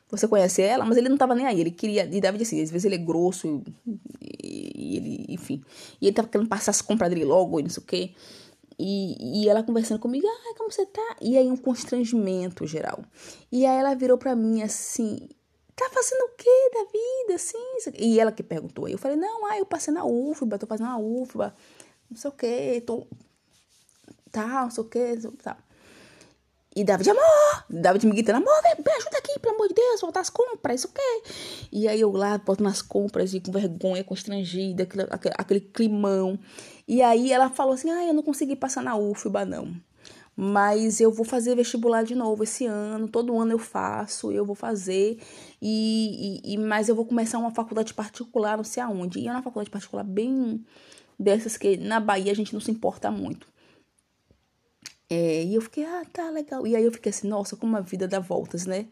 Você conhece ela, mas ele não tava nem aí, ele queria, e David assim, às vezes ele é grosso, e, e ele, enfim, e ele tava querendo passar as compras dele logo, e não sei o quê. E, e ela conversando comigo, ai, como você tá? E aí um constrangimento geral. E aí ela virou pra mim assim, tá fazendo o que da vida, assim? E ela que perguntou. Eu falei, não, ah, eu passei na UFBA, tô fazendo na UFBA, não sei o que, tô... Tá, não sei o que, tá. E David, amor! David me gritando, amor, vem, me ajuda aqui, pelo amor de Deus, voltar as compras, isso o quê? E aí eu lá, boto nas compras e com vergonha, constrangida, aquele, aquele, aquele climão. E aí ela falou assim: ah, eu não consegui passar na UFBA, não. Mas eu vou fazer vestibular de novo esse ano. Todo ano eu faço, eu vou fazer. E, e, e mas eu vou começar uma faculdade particular, não sei aonde. E é uma faculdade particular bem dessas que na Bahia a gente não se importa muito. É, e eu fiquei, ah, tá legal. E aí eu fiquei assim, nossa, como a vida dá voltas, né?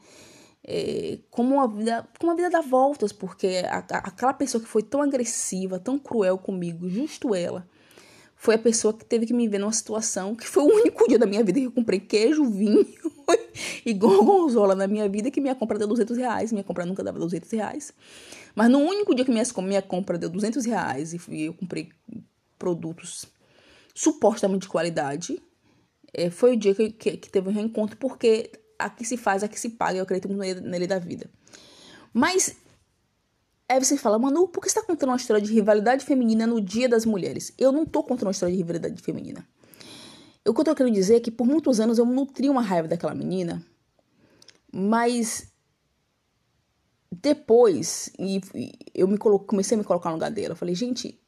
É, como a vida, como a vida dá voltas, porque a, a, aquela pessoa que foi tão agressiva, tão cruel comigo, justo ela, foi a pessoa que teve que me ver numa situação que foi o (laughs) único dia da minha vida que eu comprei queijo, vinho (laughs) e gorgonzola na minha vida, que minha compra deu 200 reais. Minha compra nunca dava 200 reais. Mas no único dia que minha, minha compra deu 200 reais e eu comprei produtos supostamente de qualidade, é, foi o dia que, que, que, teve um reencontro, porque aqui se faz, aqui se paga, eu acredito muito nele, nele da vida. Mas Aí você fala, Manu, por que você tá contando uma história de rivalidade feminina no Dia das Mulheres? Eu não tô contando uma história de rivalidade feminina. O que eu tô querendo dizer é que por muitos anos eu nutri uma raiva daquela menina, mas depois e, e eu me colo, comecei a me colocar no lugar dela. Eu falei, gente,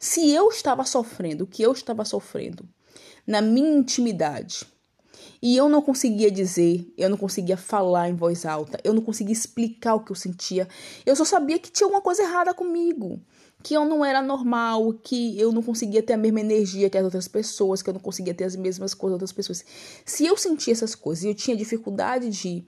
se eu estava sofrendo o que eu estava sofrendo na minha intimidade, e eu não conseguia dizer, eu não conseguia falar em voz alta, eu não conseguia explicar o que eu sentia. Eu só sabia que tinha alguma coisa errada comigo, que eu não era normal, que eu não conseguia ter a mesma energia que as outras pessoas, que eu não conseguia ter as mesmas coisas das outras pessoas. Se eu sentia essas coisas e eu tinha dificuldade de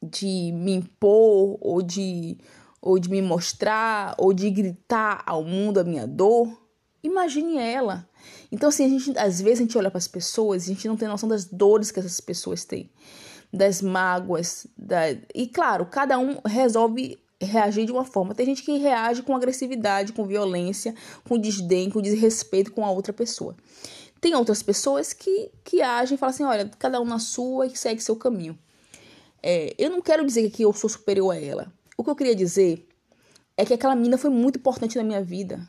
de me impor ou de ou de me mostrar ou de gritar ao mundo a minha dor, imagine ela então, assim, a gente, às vezes a gente olha para as pessoas e a gente não tem noção das dores que essas pessoas têm, das mágoas, da... e claro, cada um resolve reagir de uma forma. Tem gente que reage com agressividade, com violência, com desdém, com desrespeito com a outra pessoa. Tem outras pessoas que, que agem e falam assim: olha, cada um na sua e segue seu caminho. É, eu não quero dizer que eu sou superior a ela. O que eu queria dizer é que aquela mina foi muito importante na minha vida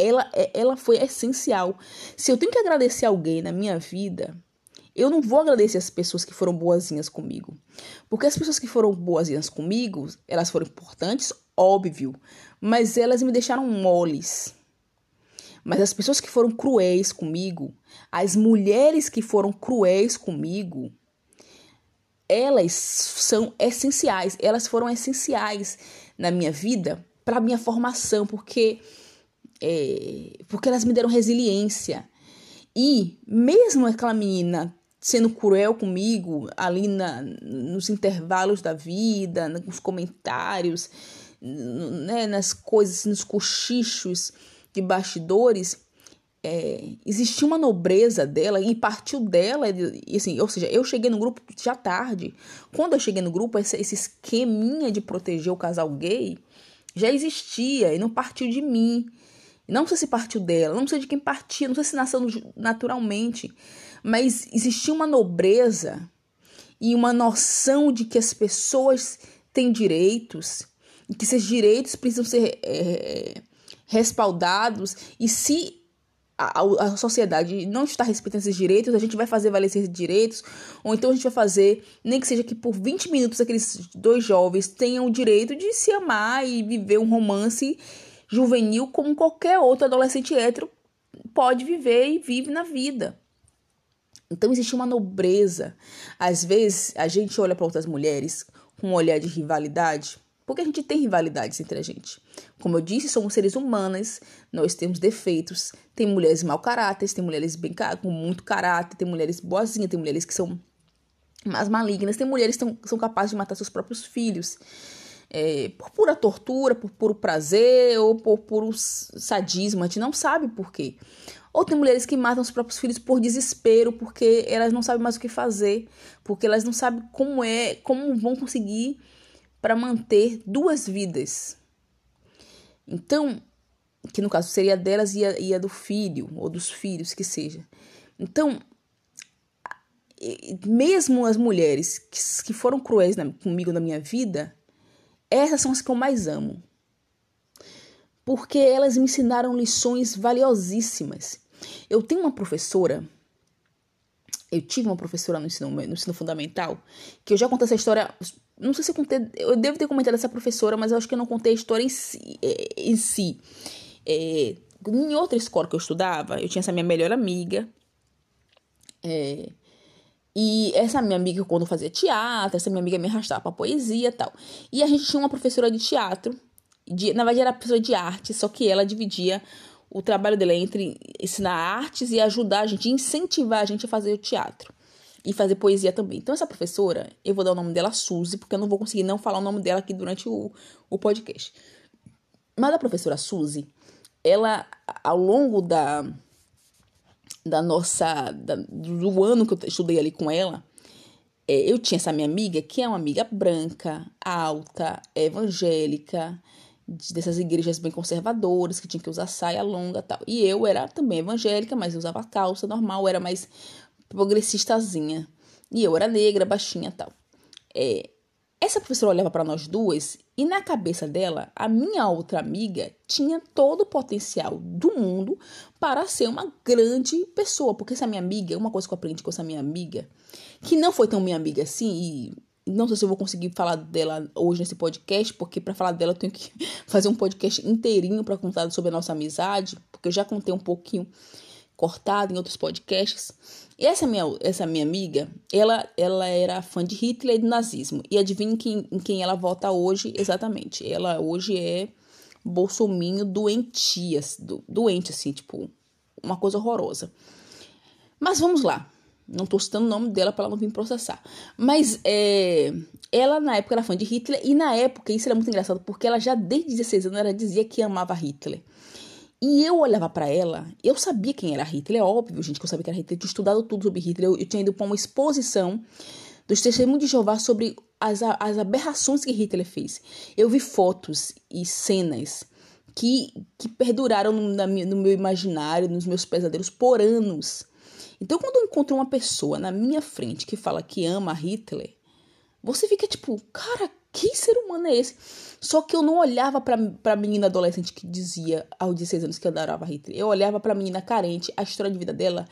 ela, é, ela foi essencial. Se eu tenho que agradecer alguém na minha vida, eu não vou agradecer as pessoas que foram boazinhas comigo. Porque as pessoas que foram boazinhas comigo, elas foram importantes, óbvio, mas elas me deixaram moles. Mas as pessoas que foram cruéis comigo, as mulheres que foram cruéis comigo, elas são essenciais, elas foram essenciais na minha vida para minha formação, porque é, porque elas me deram resiliência. E mesmo aquela menina sendo cruel comigo ali na, nos intervalos da vida, nos comentários, né, nas coisas, nos cochichos de bastidores, é, existia uma nobreza dela e partiu dela, e assim, ou seja, eu cheguei no grupo já tarde. Quando eu cheguei no grupo, esse, esse esqueminha de proteger o casal gay já existia e não partiu de mim. Não sei se partiu dela, não sei de quem partiu, não sei se nasceu naturalmente, mas existia uma nobreza e uma noção de que as pessoas têm direitos e que esses direitos precisam ser é, respaldados. E se a, a, sociedade não está respeitando esses direitos, a gente vai fazer valer esses direitos, ou então a gente vai fazer, nem que seja que por 20 minutos aqueles dois jovens tenham o direito de se amar e viver um romance juvenil como qualquer outro adolescente hétero pode viver e vive na vida. Então existe uma nobreza. Às vezes a gente olha para outras mulheres com um olhar de rivalidade, porque a gente tem rivalidades entre a gente. Como eu disse, somos seres humanos, nós temos defeitos. Tem mulheres mau caráter, tem mulheres bem com muito caráter, tem mulheres boazinhas, tem mulheres que são mais malignas, tem mulheres que são capazes de matar seus próprios filhos. É, por pura tortura, por puro prazer ou por puro sadismo, a gente não sabe por quê. Ou tem mulheres que matam os próprios filhos por desespero, porque elas não sabem mais o que fazer, porque elas não sabem como é, como vão conseguir para manter duas vidas. Então, que no caso seria delas e a, e a do filho, ou dos filhos, que seja. Então, mesmo as mulheres que, que foram cruéis na, comigo na minha vida, essas são as que eu mais amo. Porque elas me ensinaram lições valiosíssimas. Eu tenho uma professora eu tive uma professora no ensino, no ensino fundamental, que eu já contei essa história. Não sei se eu contei. Eu devo ter comentado essa professora, mas eu acho que eu não contei a história em si. É, em si. É, em outra escola que eu estudava, eu tinha essa minha melhor amiga. É, e essa minha amiga, quando fazia teatro, essa minha amiga me arrastava pra poesia e tal. E a gente tinha uma professora de teatro. De, na verdade, era professora de arte, só que ela dividia o trabalho dela entre ensinar artes e ajudar a gente, incentivar a gente a fazer o teatro e fazer poesia também. Então, essa professora, eu vou dar o nome dela Suzy, porque eu não vou conseguir não falar o nome dela aqui durante o, o podcast. Mas a professora Suzy, ela, ao longo da, da nossa. Da, do ano que eu estudei ali com ela, é, eu tinha essa minha amiga, que é uma amiga branca, alta, evangélica, dessas igrejas bem conservadoras, que tinha que usar saia longa tal. E eu era também evangélica, mas usava calça normal, era mais progressistazinha. E eu era negra, baixinha tal. É, essa professora olhava para nós duas e na cabeça dela, a minha outra amiga tinha todo o potencial do mundo para ser uma grande pessoa. Porque essa minha amiga, uma coisa que eu aprendi com essa minha amiga, que não foi tão minha amiga assim, e não sei se eu vou conseguir falar dela hoje nesse podcast, porque para falar dela eu tenho que (laughs) fazer um podcast inteirinho para contar sobre a nossa amizade, porque eu já contei um pouquinho cortado em outros podcasts. E essa minha, essa minha amiga, ela, ela era fã de Hitler e do nazismo. E adivinha quem, em quem ela vota hoje exatamente? Ela hoje é bolsominho doentia, do, doente, assim, tipo, uma coisa horrorosa. Mas vamos lá. Não tô citando o nome dela para ela não vir processar. Mas é, ela, na época, era fã de Hitler. E na época, isso era muito engraçado, porque ela já desde 16 anos ela dizia que amava Hitler. E eu olhava para ela, eu sabia quem era Hitler, é óbvio, gente, que eu sabia que era Hitler. Eu tinha estudado tudo sobre Hitler. Eu, eu tinha ido para uma exposição dos testemunhos de Jeová sobre as, as aberrações que Hitler fez. Eu vi fotos e cenas que, que perduraram no, na, no meu imaginário, nos meus pesadelos por anos. Então, quando eu encontro uma pessoa na minha frente que fala que ama Hitler, você fica tipo, cara, que ser humano é esse? Só que eu não olhava pra, pra menina adolescente que dizia aos 16 anos que adorava Hitler. Eu olhava pra menina carente. A história de vida dela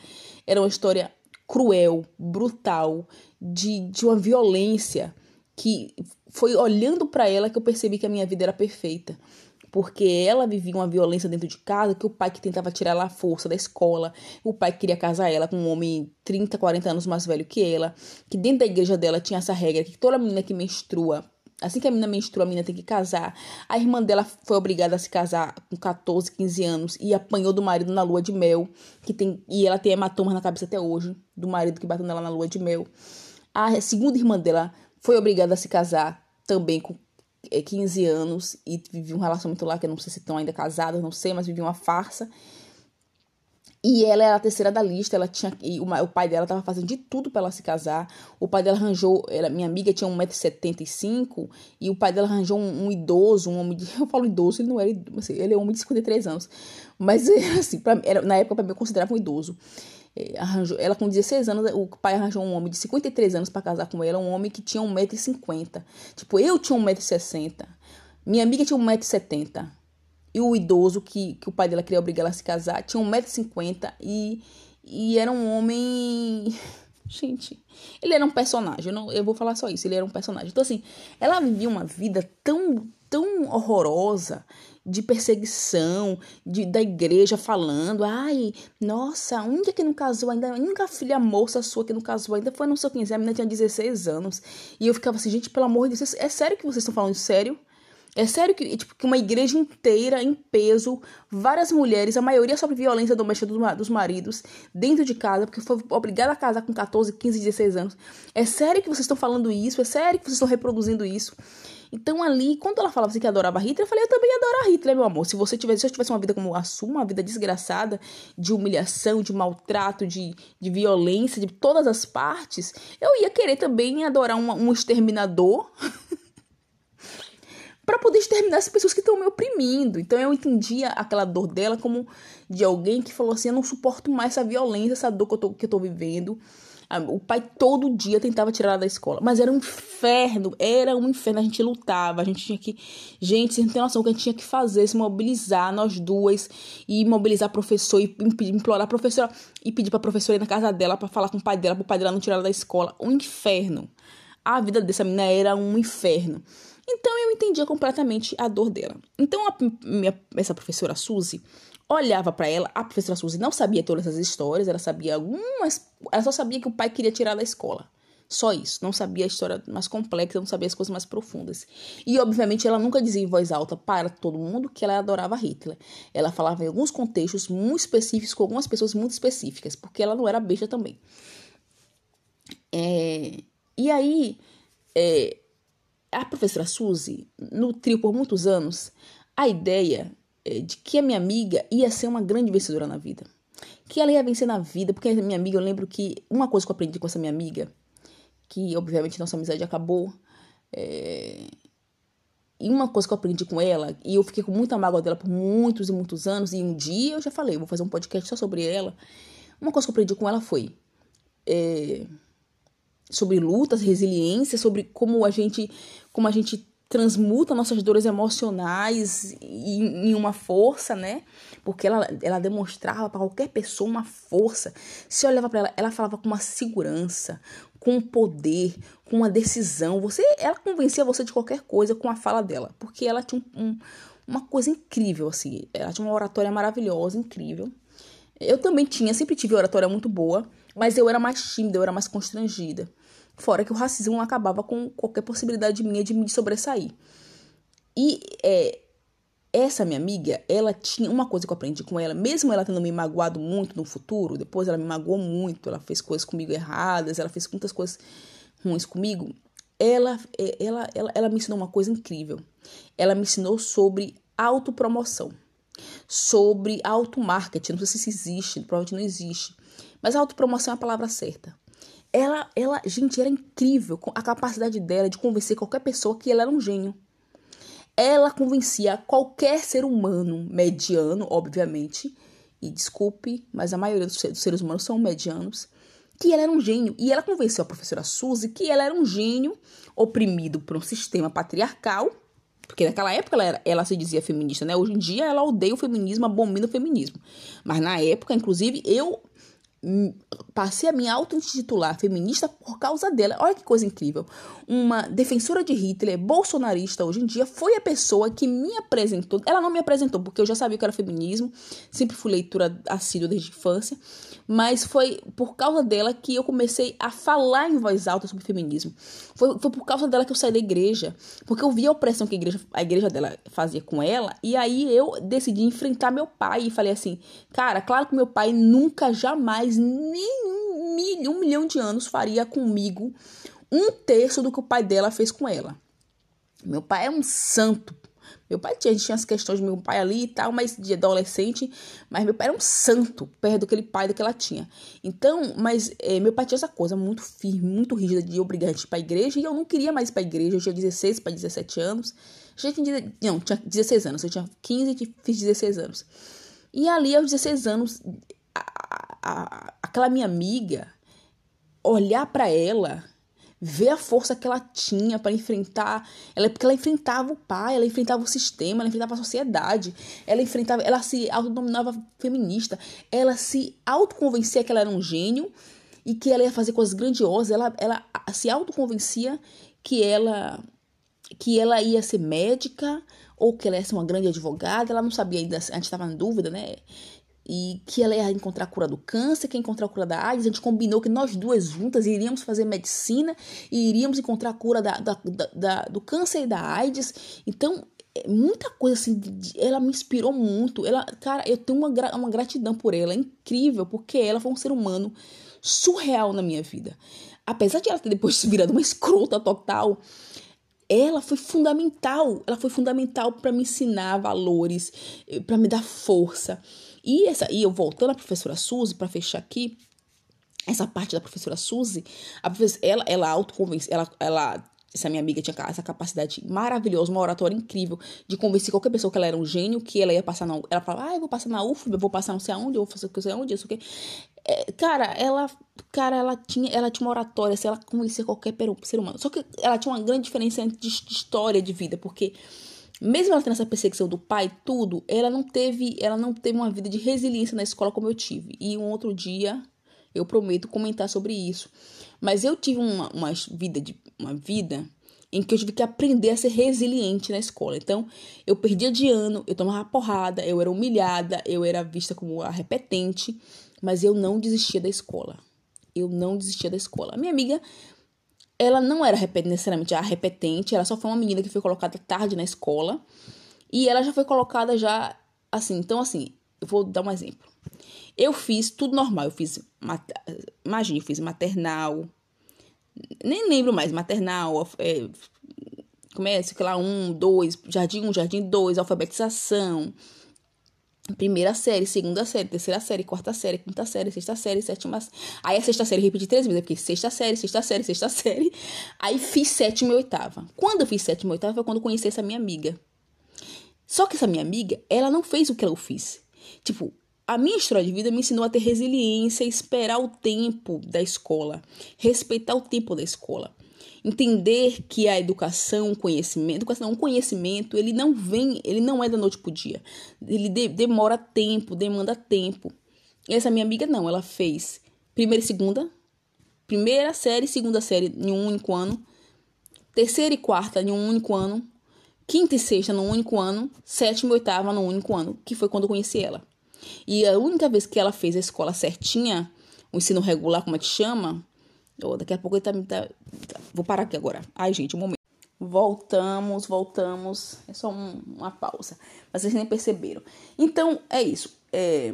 era uma história cruel, brutal, de, de uma violência que foi olhando para ela que eu percebi que a minha vida era perfeita porque ela vivia uma violência dentro de casa, que o pai que tentava tirar ela à força da escola, o pai que queria casar ela com um homem 30, 40 anos mais velho que ela, que dentro da igreja dela tinha essa regra que toda menina que menstrua, assim que a menina menstrua, a menina tem que casar. A irmã dela foi obrigada a se casar com 14, 15 anos e apanhou do marido na lua de mel, que tem e ela tem hematomas na cabeça até hoje, do marido que bateu nela na lua de mel. A segunda irmã dela foi obrigada a se casar também com 15 é, anos e vivia um relacionamento lá que eu não sei se estão ainda casados, não sei, mas vivia uma farsa. E ela era a terceira da lista, ela tinha e o, pai dela estava fazendo de tudo para ela se casar. O pai dela arranjou, ela, minha amiga tinha 1,75m e o pai dela arranjou um, um, idoso, um homem de, (laughs) eu falo idoso, ele não era, assim, ele é um homem de 53 anos. Mas (laughs) assim, pra, era, na época para mim eu considerava um idoso. É, arranjou, ela com 16 anos, o pai arranjou um homem de 53 anos para casar com ela, um homem que tinha 1,50m. Tipo, eu tinha 1,60m, minha amiga tinha 1,70m. E o idoso que, que o pai dela queria obrigar ela a se casar tinha 1,50m e, e era um homem (laughs) Gente, ele era um personagem, eu, não, eu vou falar só isso, ele era um personagem. Então, assim, ela vivia uma vida tão, tão horrorosa de perseguição, de, da igreja falando, ai, nossa, a única que não casou ainda, a filha moça sua que não casou ainda foi não sei quem, a menina tinha 16 anos. E eu ficava assim, gente, pelo amor de Deus, é sério que vocês estão falando sério? É sério que, tipo, que uma igreja inteira, em peso, várias mulheres, a maioria sobre violência doméstica dos maridos, dentro de casa, porque foi obrigada a casar com 14, 15, 16 anos. É sério que vocês estão falando isso? É sério que vocês estão reproduzindo isso? Então ali, quando ela falava assim que adorava Hitler, eu falei, eu também adoro a Hitler, meu amor. Se você tivesse, se eu tivesse uma vida como a sua, uma vida desgraçada, de humilhação, de maltrato, de, de violência, de todas as partes, eu ia querer também adorar um, um exterminador (laughs) para poder exterminar as pessoas que estão me oprimindo. Então eu entendia aquela dor dela como de alguém que falou assim: eu não suporto mais essa violência, essa dor que eu tô, que eu tô vivendo. O pai todo dia tentava tirar ela da escola, mas era um inferno, era um inferno. A gente lutava, a gente tinha que. Gente, você não tem noção o que a gente tinha que fazer, se mobilizar, nós duas, e mobilizar professor, e implorar a professora, e pedir pra professora ir na casa dela para falar com o pai dela, pro pai dela não tirar ela da escola. Um inferno. A vida dessa menina era um inferno. Então eu entendia completamente a dor dela. Então a minha, essa professora Suzy olhava para ela, a professora Suzy não sabia todas essas histórias, ela sabia algumas, ela só sabia que o pai queria tirar da escola. Só isso, não sabia a história mais complexa, não sabia as coisas mais profundas. E, obviamente, ela nunca dizia em voz alta para todo mundo que ela adorava Hitler. Ela falava em alguns contextos muito específicos, com algumas pessoas muito específicas, porque ela não era besta também. É, e aí, é, a professora Suzy nutriu por muitos anos a ideia é, de que a minha amiga ia ser uma grande vencedora na vida. Que ela ia vencer na vida, porque a minha amiga, eu lembro que uma coisa que eu aprendi com essa minha amiga, que obviamente nossa amizade acabou, é, e uma coisa que eu aprendi com ela, e eu fiquei com muita mágoa dela por muitos e muitos anos, e um dia eu já falei, vou fazer um podcast só sobre ela. Uma coisa que eu aprendi com ela foi. É, sobre lutas, resiliência, sobre como a gente, como a gente transmuta nossas dores emocionais em, em uma força, né? Porque ela, ela demonstrava para qualquer pessoa uma força. Se olhava para ela, ela falava com uma segurança, com poder, com uma decisão. Você, ela convencia você de qualquer coisa com a fala dela, porque ela tinha um, um, uma coisa incrível assim. Ela tinha uma oratória maravilhosa, incrível. Eu também tinha, sempre tive oratória muito boa, mas eu era mais tímida, eu era mais constrangida. Fora que o racismo acabava com qualquer possibilidade minha de me sobressair. E é, essa minha amiga, ela tinha uma coisa que eu aprendi com ela, mesmo ela tendo me magoado muito no futuro, depois ela me magoou muito, ela fez coisas comigo erradas, ela fez muitas coisas ruins comigo. Ela, é, ela, ela, ela me ensinou uma coisa incrível. Ela me ensinou sobre autopromoção, sobre automarketing. Não sei se existe, provavelmente não existe. Mas autopromoção é a palavra certa. Ela, ela, gente, era incrível a capacidade dela de convencer qualquer pessoa que ela era um gênio. Ela convencia qualquer ser humano mediano, obviamente, e desculpe, mas a maioria dos seres humanos são medianos, que ela era um gênio. E ela convenceu a professora Suzy que ela era um gênio oprimido por um sistema patriarcal, porque naquela época ela, era, ela se dizia feminista, né? Hoje em dia ela odeia o feminismo, abomina o feminismo. Mas na época, inclusive, eu passei a me auto-intitular feminista por causa dela. Olha que coisa incrível. Uma defensora de Hitler, bolsonarista hoje em dia, foi a pessoa que me apresentou. Ela não me apresentou porque eu já sabia que era feminismo, sempre fui leitura assídua desde a infância, mas foi por causa dela que eu comecei a falar em voz alta sobre feminismo. Foi, foi por causa dela que eu saí da igreja, porque eu vi a opressão que a igreja, a igreja dela fazia com ela, e aí eu decidi enfrentar meu pai e falei assim: cara, claro que meu pai nunca, jamais mais nem um milhão, um milhão de anos faria comigo um terço do que o pai dela fez com ela. Meu pai é um santo. Meu pai tinha, tinha as questões do meu pai ali e tal, mas de adolescente, mas meu pai era um santo perto daquele pai que ela tinha. Então, mas é, meu pai tinha essa coisa muito firme, muito rígida de obrigar a gente pra igreja, e eu não queria mais ir pra igreja, eu tinha 16 para 17 anos. Já tinha, não, tinha 16 anos, eu tinha 15 e fiz 16 anos. E ali, aos 16 anos, a, aquela minha amiga, olhar para ela, ver a força que ela tinha para enfrentar, ela porque ela enfrentava o pai, ela enfrentava o sistema, ela enfrentava a sociedade, ela enfrentava, ela se autodominava feminista, ela se autoconvencia que ela era um gênio e que ela ia fazer coisas grandiosas. Ela, ela se autoconvencia que ela que ela ia ser médica ou que ela ia ser uma grande advogada. Ela não sabia ainda, a gente estava em dúvida, né? E que ela ia encontrar a cura do câncer, que ia encontrar a cura da AIDS. A gente combinou que nós duas juntas iríamos fazer medicina e iríamos encontrar a cura da, da, da, do câncer e da AIDS. Então, é muita coisa assim, ela me inspirou muito. Ela, cara, eu tenho uma, uma gratidão por ela, é incrível, porque ela foi um ser humano surreal na minha vida. Apesar de ela ter depois (laughs) virado uma escrota total, ela foi fundamental. Ela foi fundamental para me ensinar valores, para me dar força. E essa, e eu voltando à professora Suzy para fechar aqui, essa parte da professora Suzy, a professora, ela ela autoconvence, ela ela essa minha amiga tinha essa capacidade maravilhosa, uma oratória incrível de convencer qualquer pessoa que ela era um gênio, que ela ia passar na. Ela falava, ah, eu vou passar na UFB, eu vou passar não sei aonde, eu vou fazer não sei aonde, isso que. É, cara, ela, cara, ela tinha, ela tinha uma oratória, se ela conhecia qualquer ser humano. Só que ela tinha uma grande diferença de história de vida, porque mesmo ela tendo essa perseguição do pai, tudo, ela não teve, ela não teve uma vida de resiliência na escola como eu tive. E um outro dia eu prometo comentar sobre isso. Mas eu tive uma, uma vida de uma vida em que eu tive que aprender a ser resiliente na escola. Então, eu perdia de ano, eu tomava porrada, eu era humilhada, eu era vista como a repetente, mas eu não desistia da escola. Eu não desistia da escola. A minha amiga, ela não era necessariamente a repetente, ela só foi uma menina que foi colocada tarde na escola. E ela já foi colocada já assim. Então, assim, eu vou dar um exemplo. Eu fiz tudo normal. Eu fiz, imagine, eu fiz maternal. Nem lembro mais, maternal, é, começa, é, lá, um, dois, jardim um, jardim dois, alfabetização, primeira série, segunda série, terceira série, quarta série, quinta série, sexta série, sétima. Aí a sexta série repeti três vezes, porque sexta série, sexta série, sexta série. Aí fiz sétima e oitava. Quando eu fiz sétima e oitava foi quando conheci essa minha amiga. Só que essa minha amiga, ela não fez o que eu fiz. Tipo, a minha história de vida me ensinou a ter resiliência, esperar o tempo da escola, respeitar o tempo da escola. Entender que a educação, conhecimento, educação não, conhecimento, ele não vem, ele não é da noite pro dia. Ele de, demora tempo, demanda tempo. E essa minha amiga não, ela fez primeira e segunda, primeira série, segunda série em um único ano, terceira e quarta em um único ano, quinta e sexta num único ano, sétima e oitava num único ano, que foi quando eu conheci ela. E a única vez que ela fez a escola certinha, o ensino regular, como é que chama? Oh, daqui a pouco ele tá, tá, tá, Vou parar aqui agora. Ai, gente, um momento. Voltamos, voltamos. É só um, uma pausa. Mas vocês nem perceberam. Então, é isso. É,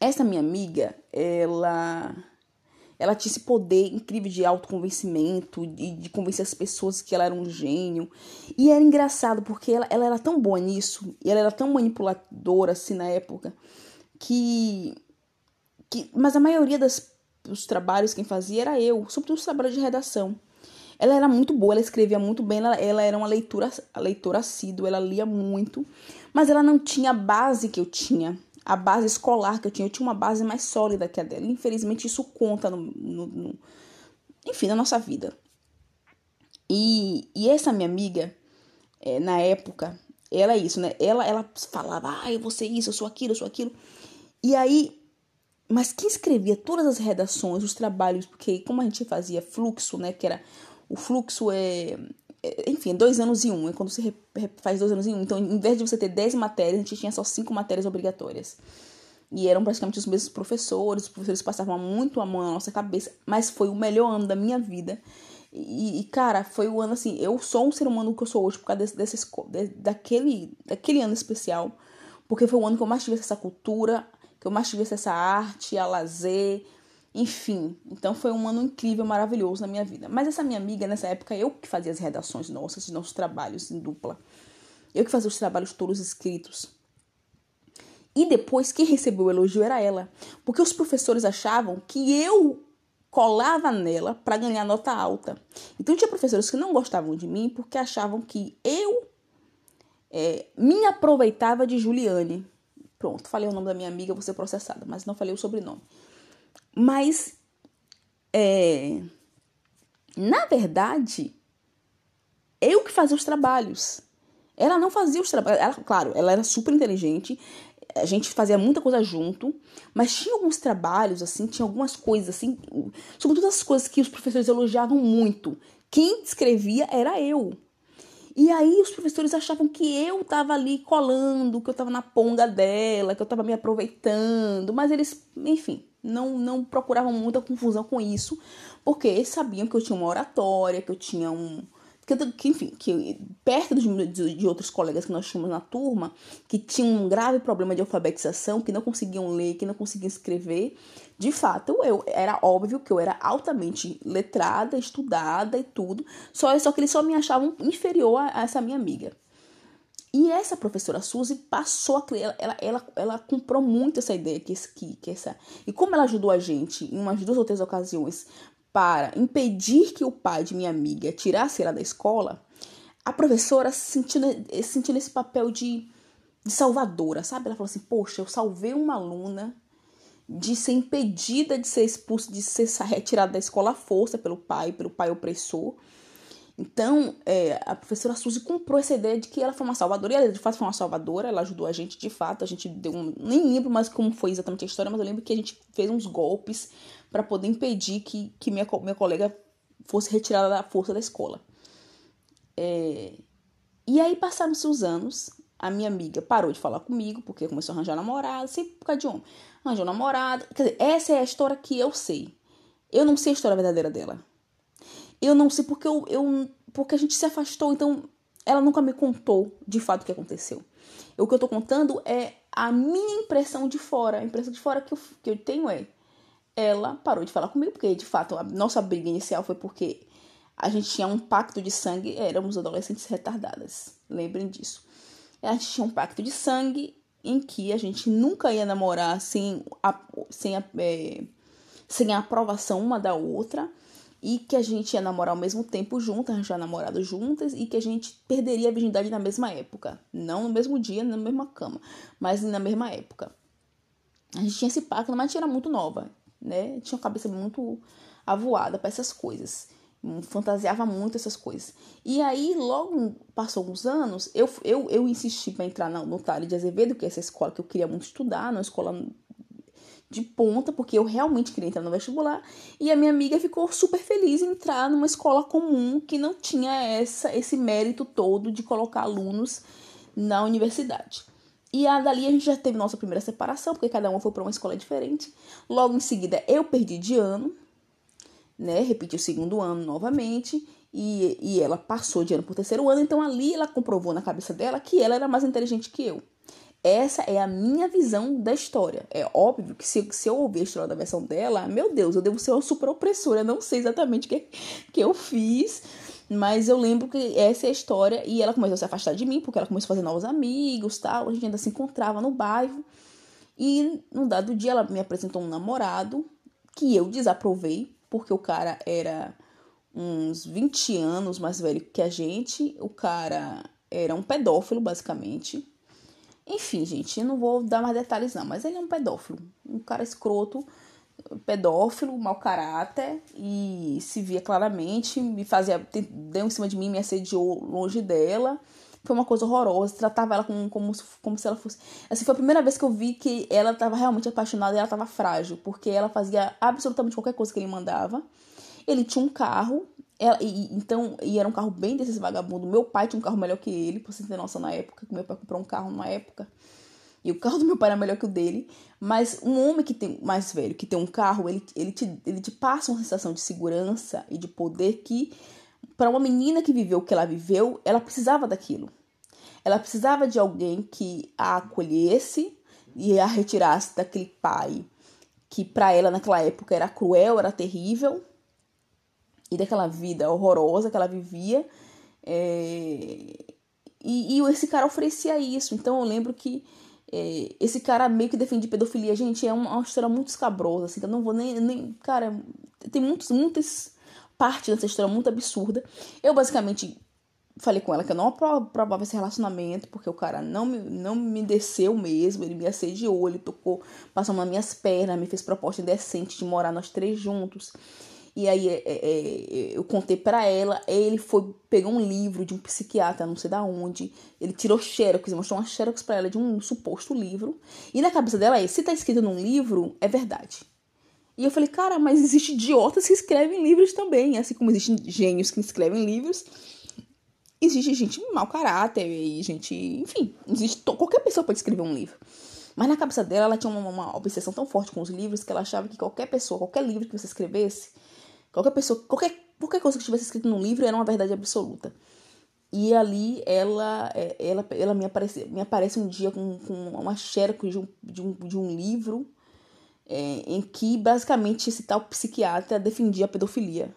essa minha amiga, ela ela tinha esse poder incrível de autoconvencimento, de, de convencer as pessoas que ela era um gênio. E era engraçado, porque ela, ela era tão boa nisso, e ela era tão manipuladora assim na época, que. que mas a maioria das, dos trabalhos quem fazia era eu, sobretudo os trabalhos de redação. Ela era muito boa, ela escrevia muito bem, ela, ela era uma leitura, leitora assídua, ela lia muito, mas ela não tinha a base que eu tinha a base escolar que eu tinha. Eu tinha uma base mais sólida que a dela. Infelizmente, isso conta no, no, no enfim, na nossa vida. E, e essa minha amiga, é, na época, ela é isso, né? Ela, ela falava, ah, eu vou ser isso, eu sou aquilo, eu sou aquilo. E aí, mas quem escrevia todas as redações, os trabalhos, porque como a gente fazia fluxo, né? Que era, o fluxo é, é enfim, dois anos e um, é quando você faz dois anos em um. Então, em vez de você ter dez matérias, a gente tinha só cinco matérias obrigatórias. E eram praticamente os mesmos professores, os professores passavam muito a mão na nossa cabeça, mas foi o melhor ano da minha vida. E, e, cara, foi o ano assim, eu sou um ser humano que eu sou hoje por causa desse, desse, daquele, daquele ano especial, porque foi o ano que eu mais tive essa cultura, que eu mais tive essa arte, a lazer, enfim, então foi um ano incrível, maravilhoso na minha vida. Mas essa minha amiga, nessa época, eu que fazia as redações nossas, nossos trabalhos em dupla. Eu que fazia os trabalhos todos escritos. E depois, quem recebeu o elogio era ela. Porque os professores achavam que eu colava nela para ganhar nota alta. Então, tinha professores que não gostavam de mim porque achavam que eu é, me aproveitava de Juliane. Pronto, falei o nome da minha amiga, vou ser processada, mas não falei o sobrenome. Mas, é, na verdade, eu que fazia os trabalhos. Ela não fazia os trabalhos. Claro, ela era super inteligente. a gente fazia muita coisa junto, mas tinha alguns trabalhos, assim, tinha algumas coisas, assim, sobretudo as coisas que os professores elogiavam muito. Quem escrevia era eu. E aí os professores achavam que eu estava ali colando, que eu estava na ponga dela, que eu estava me aproveitando, mas eles, enfim, não, não procuravam muita confusão com isso, porque eles sabiam que eu tinha uma oratória, que eu tinha um, que, enfim, que perto de, de, outros colegas que nós tínhamos na turma, que tinham um grave problema de alfabetização, que não conseguiam ler, que não conseguiam escrever, de fato, eu era óbvio que eu era altamente letrada, estudada e tudo, só, só que eles só me achavam inferior a, a essa minha amiga. E essa professora Suzy passou a ela, ela, ela comprou muito essa ideia que, que, que essa. E como ela ajudou a gente em umas duas ou três ocasiões para impedir que o pai de minha amiga tirasse ela da escola, a professora se sentiu, se sentiu nesse papel de, de salvadora, sabe? Ela falou assim: Poxa, eu salvei uma aluna de ser impedida de ser expulsa, de ser retirada da escola à força pelo pai, pelo pai opressor. Então, é, a professora Suzy comprou essa ideia de que ela foi uma salvadora, e ela de fato foi uma salvadora, ela ajudou a gente de fato, a gente deu um. Nem lembro mais como foi exatamente a história, mas eu lembro que a gente fez uns golpes para poder impedir que, que minha, minha colega fosse retirada da força da escola. É... E aí passaram-se os anos, a minha amiga parou de falar comigo, porque começou a arranjar namorado, sempre por causa de homem. Arranjou namorado. Quer dizer, essa é a história que eu sei. Eu não sei a história verdadeira dela. Eu não sei porque eu, eu porque a gente se afastou, então ela nunca me contou de fato o que aconteceu. O que eu tô contando é a minha impressão de fora. A impressão de fora que eu, que eu tenho é ela parou de falar comigo, porque de fato a nossa briga inicial foi porque a gente tinha um pacto de sangue, éramos adolescentes retardadas, lembrem disso. A gente tinha um pacto de sangue em que a gente nunca ia namorar sem a, sem a, é, sem a aprovação uma da outra e que a gente ia namorar ao mesmo tempo juntas, arranjar namorado juntas e que a gente perderia a virgindade na mesma época. Não no mesmo dia, na mesma cama, mas na mesma época. A gente tinha esse pacto, mas a gente era muito nova né? Tinha uma cabeça muito avoada para essas coisas. Fantasiava muito essas coisas. E aí, logo passou alguns anos, eu, eu, eu insisti para entrar no, no Tale de Azevedo, que é essa escola que eu queria muito estudar, uma escola de ponta, porque eu realmente queria entrar no vestibular. E a minha amiga ficou super feliz em entrar numa escola comum que não tinha essa, esse mérito todo de colocar alunos na universidade. E a dali a gente já teve nossa primeira separação, porque cada uma foi para uma escola diferente. Logo em seguida eu perdi de ano, né? Repeti o segundo ano novamente. E, e ela passou de ano por terceiro ano, então ali ela comprovou na cabeça dela que ela era mais inteligente que eu. Essa é a minha visão da história. É óbvio que se, se eu ouvir a história da versão dela, meu Deus, eu devo ser uma super opressora. Eu não sei exatamente o que, que eu fiz mas eu lembro que essa é a história e ela começou a se afastar de mim porque ela começou a fazer novos amigos, tal. A gente ainda se encontrava no bairro. E num dado dia ela me apresentou um namorado que eu desaprovei, porque o cara era uns 20 anos mais velho que a gente. O cara era um pedófilo, basicamente. Enfim, gente, eu não vou dar mais detalhes não, mas ele é um pedófilo. Um cara escroto pedófilo, mau caráter e se via claramente, me fazia, deu em cima de mim, me assediou longe dela. Foi uma coisa horrorosa, tratava ela como, como, como se ela fosse. Assim, foi a primeira vez que eu vi que ela estava realmente apaixonada e ela estava frágil, porque ela fazia absolutamente qualquer coisa que ele mandava. Ele tinha um carro, ela, e, então, e era um carro bem desses vagabundos. Meu pai tinha um carro melhor que ele, pra você ter noção na época, que meu pai comprou um carro na época. E o carro do meu pai era melhor que o dele. Mas um homem que tem mais velho, que tem um carro, ele, ele, te, ele te passa uma sensação de segurança e de poder que, para uma menina que viveu o que ela viveu, ela precisava daquilo. Ela precisava de alguém que a acolhesse e a retirasse daquele pai que para ela naquela época era cruel, era terrível e daquela vida horrorosa que ela vivia. É... E, e esse cara oferecia isso. Então eu lembro que é, esse cara meio que defende pedofilia. Gente, é uma, uma história muito escabrosa, assim, eu não vou nem. nem cara, tem muitos, muitas partes dessa história muito absurda. Eu basicamente falei com ela que eu não aprovava esse relacionamento, porque o cara não me, não me desceu mesmo, ele me assediou, ele tocou, passou nas minhas pernas, me fez proposta indecente de morar nós três juntos. E aí é, é, é eu contei para ela, ele foi, pegou um livro de um psiquiatra, não sei da onde, ele tirou xerox, mostrou uma xerox para ela de um suposto livro. E na cabeça dela é, se tá escrito num livro, é verdade. E eu falei, cara, mas existe idiotas que escrevem livros também, assim como existem gênios que escrevem livros. Existe gente mau caráter e gente, enfim, existe qualquer pessoa pode escrever um livro. Mas na cabeça dela, ela tinha uma, uma obsessão tão forte com os livros que ela achava que qualquer pessoa, qualquer livro que você escrevesse, qualquer pessoa, qualquer, qualquer coisa que estivesse escrito num livro era uma verdade absoluta. E ali ela é, ela, ela me, aparece, me aparece um dia com, com uma xerox de um, de um, de um livro é, em que basicamente esse tal psiquiatra defendia a pedofilia.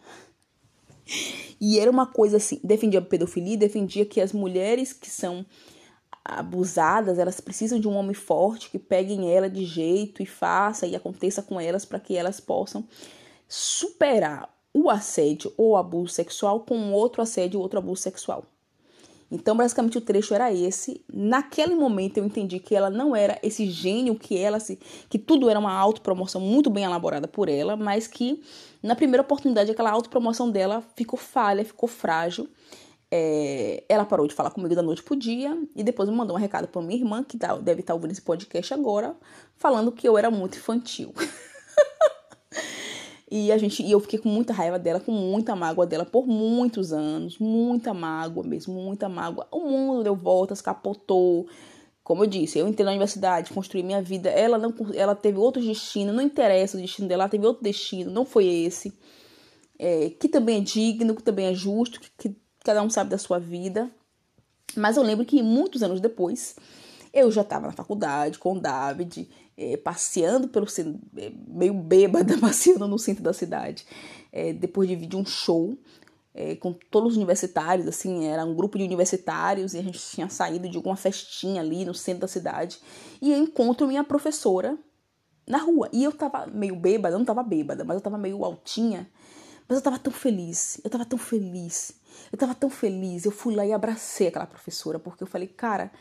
(laughs) E era uma coisa assim, defendia a pedofilia defendia que as mulheres que são abusadas, elas precisam de um homem forte que pegue ela de jeito e faça e aconteça com elas para que elas possam superar o assédio ou abuso sexual com outro assédio ou outro abuso sexual. Então, basicamente, o trecho era esse. Naquele momento, eu entendi que ela não era esse gênio, que ela se, que tudo era uma autopromoção muito bem elaborada por ela, mas que na primeira oportunidade aquela autopromoção dela ficou falha, ficou frágil é, ela parou de falar comigo da noite pro dia e depois me mandou um recado pra minha irmã, que tá, deve estar tá ouvindo esse podcast agora, falando que eu era muito infantil. (laughs) e a gente, e eu fiquei com muita raiva dela, com muita mágoa dela por muitos anos, muita mágoa mesmo, muita mágoa. O mundo deu voltas, capotou. Como eu disse, eu entrei na universidade, construí minha vida. Ela não, ela teve outro destino, não interessa o destino dela, ela teve outro destino, não foi esse. É, que também é digno, que também é justo, que, que cada um sabe da sua vida. Mas eu lembro que muitos anos depois, eu já estava na faculdade com o David, é, passeando pelo é, meio bêbada, (laughs) passeando no centro da cidade, é, depois de, um show com todos os universitários, assim, era um grupo de universitários e a gente tinha saído de alguma festinha ali no centro da cidade. E eu encontro minha professora na rua. E eu tava meio bêbada, eu não tava bêbada, mas eu tava meio altinha. Mas eu tava tão feliz, eu tava tão feliz. Eu tava tão feliz. Eu fui lá e abracei aquela professora, porque eu falei, cara,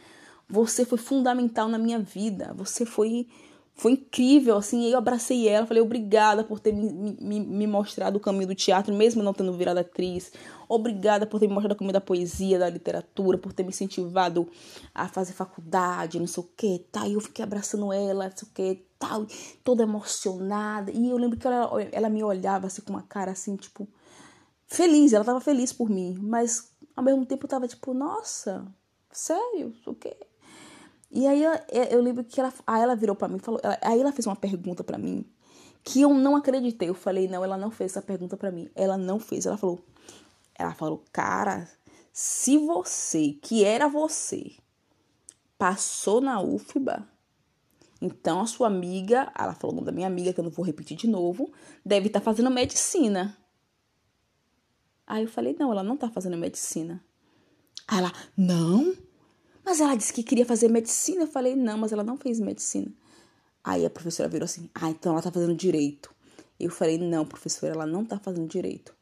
você foi fundamental na minha vida. Você foi foi incrível, assim. Eu abracei ela, falei, obrigada por ter me, me, me, mostrado o caminho do teatro, mesmo não tendo virado atriz. Obrigada por ter me mostrado o caminho da poesia, da literatura, por ter me incentivado a fazer faculdade, não sei o que, tá. E eu fiquei abraçando ela, não sei o que, tal, toda emocionada. E eu lembro que ela, ela me olhava assim com uma cara assim, tipo, feliz, ela tava feliz por mim, mas ao mesmo tempo eu tava tipo, nossa, sério, o quê? E aí eu, eu lembro que ela, aí ela virou para mim, falou, ela, aí ela fez uma pergunta para mim que eu não acreditei. Eu falei, não, ela não fez essa pergunta para mim. Ela não fez. Ela falou, ela falou, cara, se você, que era você, passou na UFBA, então a sua amiga, ela falou o nome da minha amiga, que eu não vou repetir de novo, deve estar tá fazendo medicina. Aí eu falei, não, ela não tá fazendo medicina. Aí ela, não? Mas ela disse que queria fazer medicina. Eu falei, não, mas ela não fez medicina. Aí a professora virou assim, ah, então ela tá fazendo direito. Eu falei, não, professora, ela não tá fazendo direito.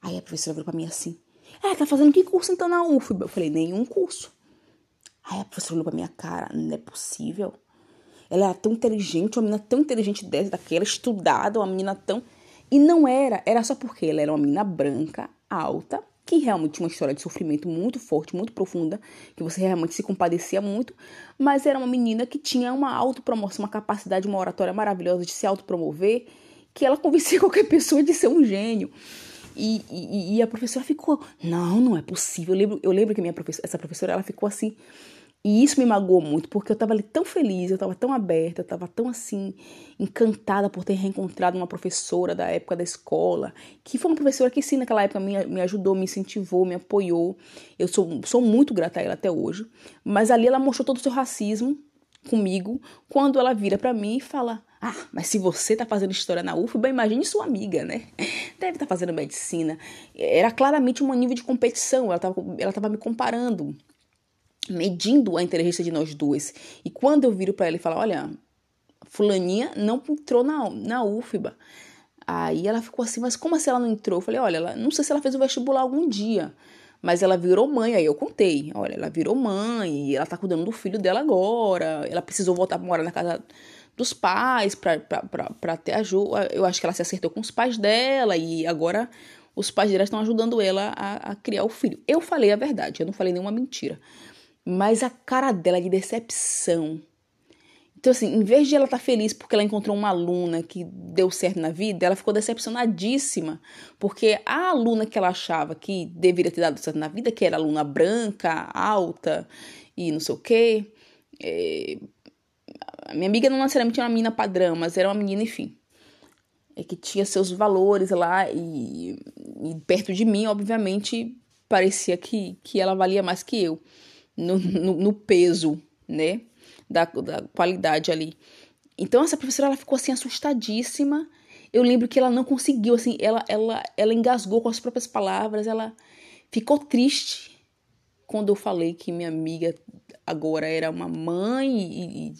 Aí a professora virou pra mim assim, ela tá fazendo que curso então na UFB? Eu falei, nenhum curso. Aí a professora olhou pra minha cara, não é possível. Ela era tão inteligente, uma menina tão inteligente dessa, daquela, estudada, uma menina tão e não era, era só porque ela era uma menina branca, alta, que realmente tinha uma história de sofrimento muito forte, muito profunda, que você realmente se compadecia muito, mas era uma menina que tinha uma autopromoção, uma capacidade, uma oratória maravilhosa de se autopromover, que ela (laughs) convencia qualquer pessoa de ser um gênio. E, e, e a professora ficou, não, não é possível. Eu lembro, eu lembro que minha professora, essa professora, ela ficou assim, e isso me magoou muito, porque eu estava ali tão feliz, eu estava tão aberta, eu estava tão assim, encantada por ter reencontrado uma professora da época da escola, que foi uma professora que sim, naquela época me, me ajudou, me incentivou, me apoiou. Eu sou, sou muito grata a ela até hoje. Mas ali ela mostrou todo o seu racismo comigo, quando ela vira para mim e fala: Ah, mas se você tá fazendo história na UFBA, imagine sua amiga, né? Deve estar tá fazendo medicina. Era claramente um nível de competição, ela estava ela tava me comparando medindo a inteligência de nós duas. E quando eu viro para ela e falo, olha, fulaninha não entrou na, na UFBA. Aí ela ficou assim, mas como assim ela não entrou? Eu falei, olha, ela, não sei se ela fez o vestibular algum dia, mas ela virou mãe, aí eu contei. Olha, ela virou mãe, ela tá cuidando do filho dela agora, ela precisou voltar pra morar na casa dos pais para ter ajuda. Eu acho que ela se acertou com os pais dela e agora os pais dela estão ajudando ela a, a criar o filho. Eu falei a verdade, eu não falei nenhuma mentira. Mas a cara dela de decepção. Então, assim, em vez de ela estar tá feliz porque ela encontrou uma aluna que deu certo na vida, ela ficou decepcionadíssima. Porque a aluna que ela achava que deveria ter dado certo na vida, que era aluna branca, alta e não sei o quê, é, a minha amiga não necessariamente era uma menina padrão, mas era uma menina, enfim. É que tinha seus valores lá e, e perto de mim, obviamente, parecia que, que ela valia mais que eu no, no, no peso, né? Da, da qualidade ali. Então essa professora ela ficou assim assustadíssima. Eu lembro que ela não conseguiu, assim, ela, ela, ela engasgou com as próprias palavras, ela ficou triste quando eu falei que minha amiga agora era uma mãe e, e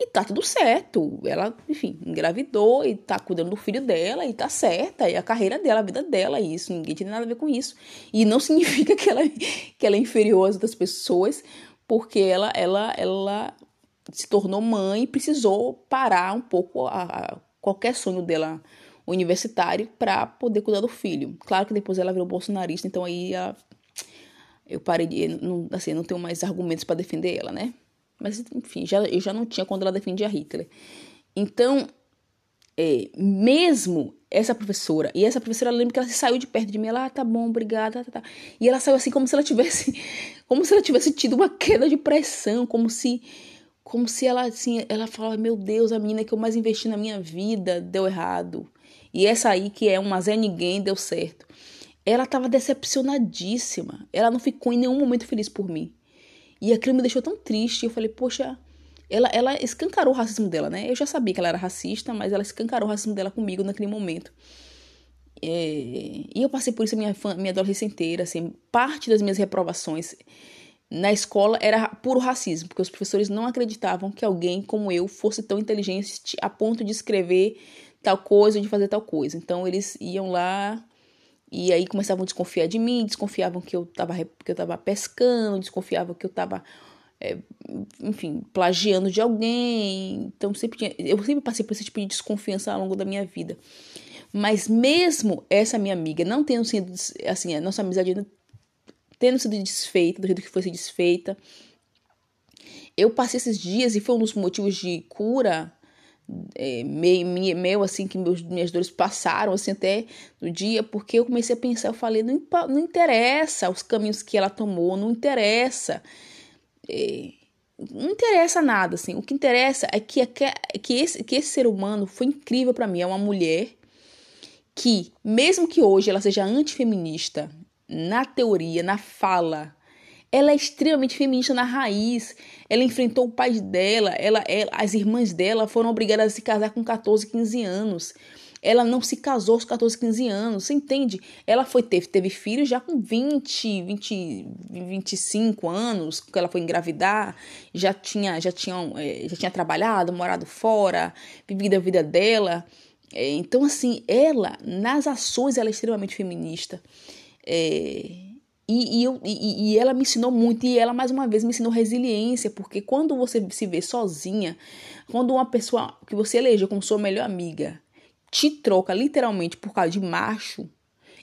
e tá tudo certo. Ela, enfim, engravidou e tá cuidando do filho dela e tá certa. E a carreira dela, a vida dela, isso. Ninguém tem nada a ver com isso. E não (laughs) significa que ela, que ela é inferior às outras pessoas, porque ela, ela, ela se tornou mãe e precisou parar um pouco a, a qualquer sonho dela universitário para poder cuidar do filho. Claro que depois ela virou bolsonarista, então aí a, eu parei de. Não, assim, não tenho mais argumentos para defender ela, né? Mas, enfim, já, eu já não tinha quando ela defendia Hitler. Então, é, mesmo essa professora, e essa professora, eu lembro que ela saiu de perto de mim, ela, ah, tá bom, obrigada, tá, tá. E ela saiu assim como se ela tivesse, (laughs) como se ela tivesse tido uma queda de pressão, como se, como se ela, assim, ela falava, meu Deus, a menina que eu mais investi na minha vida deu errado. E essa aí, que é uma Zé Ninguém, deu certo. Ela tava decepcionadíssima. Ela não ficou em nenhum momento feliz por mim. E aquilo me deixou tão triste. Eu falei, poxa, ela, ela escancarou o racismo dela, né? Eu já sabia que ela era racista, mas ela escancarou o racismo dela comigo naquele momento. É, e eu passei por isso minha, minha adolescência inteira, assim, parte das minhas reprovações na escola era puro racismo, porque os professores não acreditavam que alguém como eu fosse tão inteligente a ponto de escrever tal coisa ou de fazer tal coisa. Então eles iam lá e aí começavam a desconfiar de mim, desconfiavam que eu estava que eu tava pescando, desconfiavam que eu estava é, enfim, plagiando de alguém. Então sempre tinha, eu sempre passei por esse tipo de desconfiança ao longo da minha vida. Mas mesmo essa minha amiga não tendo sido assim, a nossa amizade tendo sido desfeita, do jeito que fosse desfeita, eu passei esses dias e foi um dos motivos de cura é, meio, meio assim que meus, minhas dores passaram assim até no dia porque eu comecei a pensar eu falei não, não interessa os caminhos que ela tomou não interessa é, não interessa nada assim o que interessa é que, é que, esse, que esse ser humano foi incrível para mim é uma mulher que mesmo que hoje ela seja antifeminista na teoria na fala ela é extremamente feminista na raiz. Ela enfrentou o pai dela, ela, ela, as irmãs dela foram obrigadas a se casar com 14, 15 anos. Ela não se casou aos 14, 15 anos, você entende? Ela foi teve, teve filhos já com 20, 20, 25 anos, que ela foi engravidar, já tinha, já tinha, é, já tinha trabalhado, morado fora, vivido a vida dela. É, então, assim, ela, nas ações, ela é extremamente feminista. É, e, e, eu, e, e ela me ensinou muito, e ela mais uma vez me ensinou resiliência, porque quando você se vê sozinha, quando uma pessoa que você elegeu como sua melhor amiga te troca literalmente por causa de macho,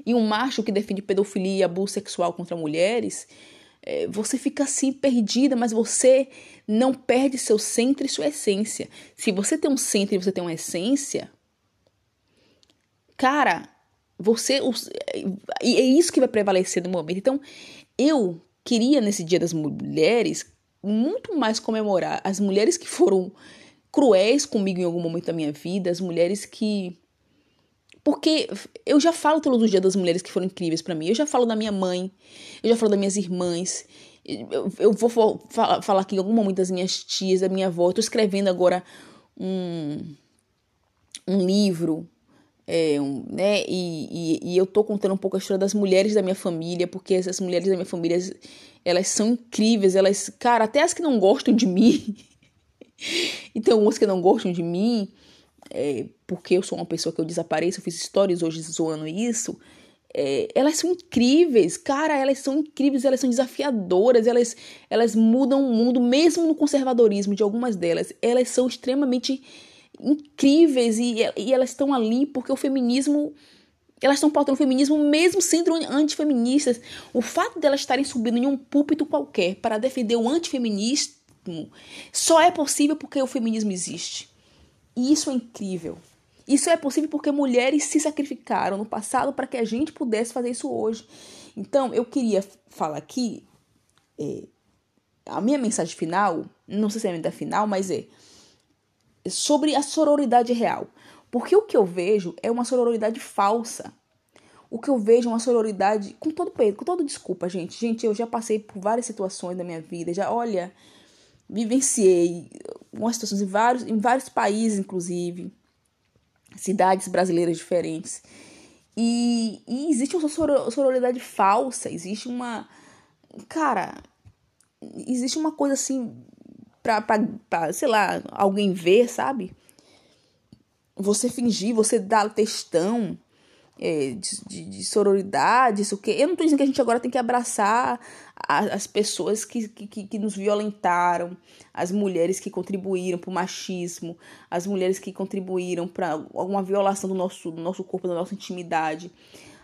e um macho que defende pedofilia e abuso sexual contra mulheres, é, você fica assim perdida, mas você não perde seu centro e sua essência. Se você tem um centro e você tem uma essência, cara, você. E é isso que vai prevalecer no momento. Então, eu queria, nesse Dia das Mulheres, muito mais comemorar as mulheres que foram cruéis comigo em algum momento da minha vida, as mulheres que. Porque eu já falo todos os dias das mulheres que foram incríveis para mim. Eu já falo da minha mãe, eu já falo das minhas irmãs. Eu, eu vou falar, falar aqui em algum momento das minhas tias, da minha avó. Eu tô escrevendo agora um, um livro é, um, né? E, e, e, eu tô contando um pouco a história das mulheres da minha família, porque essas mulheres da minha família, elas são incríveis, elas, cara, até as que não gostam de mim, (laughs) então umas que não gostam de mim, é, porque eu sou uma pessoa que eu desapareço, eu fiz stories hoje zoando isso, é, elas são incríveis, cara, elas são incríveis, elas são desafiadoras, elas, elas mudam o mundo, mesmo no conservadorismo de algumas delas, elas são extremamente incríveis e, e elas estão ali porque o feminismo elas estão pautando o feminismo mesmo sendo antifeministas. O fato delas estarem subindo em um púlpito qualquer para defender o antifeminismo só é possível porque o feminismo existe. E isso é incrível. Isso é possível porque mulheres se sacrificaram no passado para que a gente pudesse fazer isso hoje. Então, eu queria falar aqui é, a minha mensagem final, não sei se é a minha final, mas é sobre a sororidade real. Porque o que eu vejo é uma sororidade falsa. O que eu vejo é uma sororidade com todo peso, com todo desculpa, gente. Gente, eu já passei por várias situações da minha vida, já olha, vivenciei umas situações em vários, em vários países, inclusive, cidades brasileiras diferentes. E, e existe uma sororidade falsa, existe uma. Cara, existe uma coisa assim pra, pra, pra, sei lá, alguém ver, sabe? Você fingir, você dar textão é, de, de, de, sororidade, isso que. Eu não tô dizendo que a gente agora tem que abraçar a, as pessoas que, que, que nos violentaram, as mulheres que contribuíram para o machismo, as mulheres que contribuíram para alguma violação do nosso, do nosso corpo, da nossa intimidade,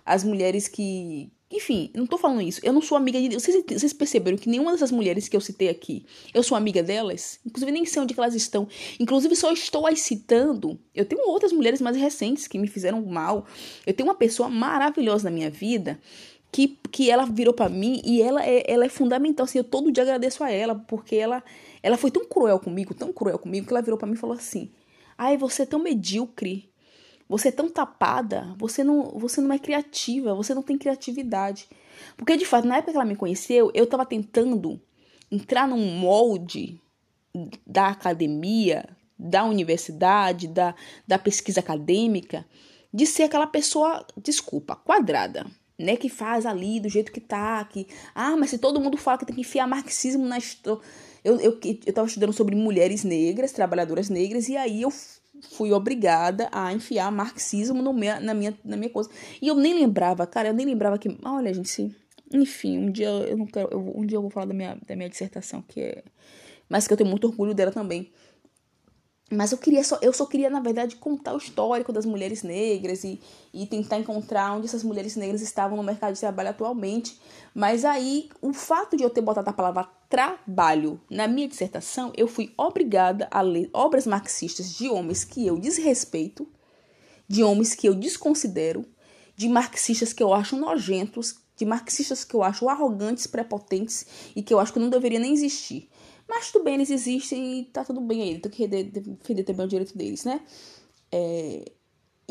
as mulheres que, enfim, não tô falando isso. Eu não sou amiga de. Vocês, vocês perceberam que nenhuma dessas mulheres que eu citei aqui, eu sou amiga delas? Inclusive, nem sei onde elas estão. Inclusive, só estou as citando. Eu tenho outras mulheres mais recentes que me fizeram mal. Eu tenho uma pessoa maravilhosa na minha vida que, que ela virou para mim e ela é, ela é fundamental. Assim, eu todo dia agradeço a ela, porque ela, ela foi tão cruel comigo, tão cruel comigo, que ela virou para mim e falou assim: Ai, você é tão medíocre. Você é tão tapada, você não, você não é criativa, você não tem criatividade. Porque de fato, na época que ela me conheceu, eu estava tentando entrar num molde da academia, da universidade, da, da pesquisa acadêmica, de ser aquela pessoa, desculpa, quadrada, né, que faz ali do jeito que tá, que, ah, mas se todo mundo fala que tem que enfiar marxismo na eu, eu, eu tava estudando sobre mulheres negras, trabalhadoras negras, e aí eu fui obrigada a enfiar marxismo no minha, na, minha, na minha coisa. E eu nem lembrava, cara, eu nem lembrava que. Olha, gente, se, enfim, um dia eu não quero. Eu, um dia eu vou falar da minha, da minha dissertação, que é. Mas que eu tenho muito orgulho dela também. Mas eu queria só, eu só queria, na verdade, contar o histórico das mulheres negras e, e tentar encontrar onde essas mulheres negras estavam no mercado de trabalho atualmente. Mas aí, o fato de eu ter botado a palavra trabalho na minha dissertação, eu fui obrigada a ler obras marxistas de homens que eu desrespeito, de homens que eu desconsidero, de marxistas que eu acho nojentos, de marxistas que eu acho arrogantes, prepotentes e que eu acho que não deveria nem existir. Mas tudo bem, eles existem e tá tudo bem aí. Tem que defender também o direito deles, né? É,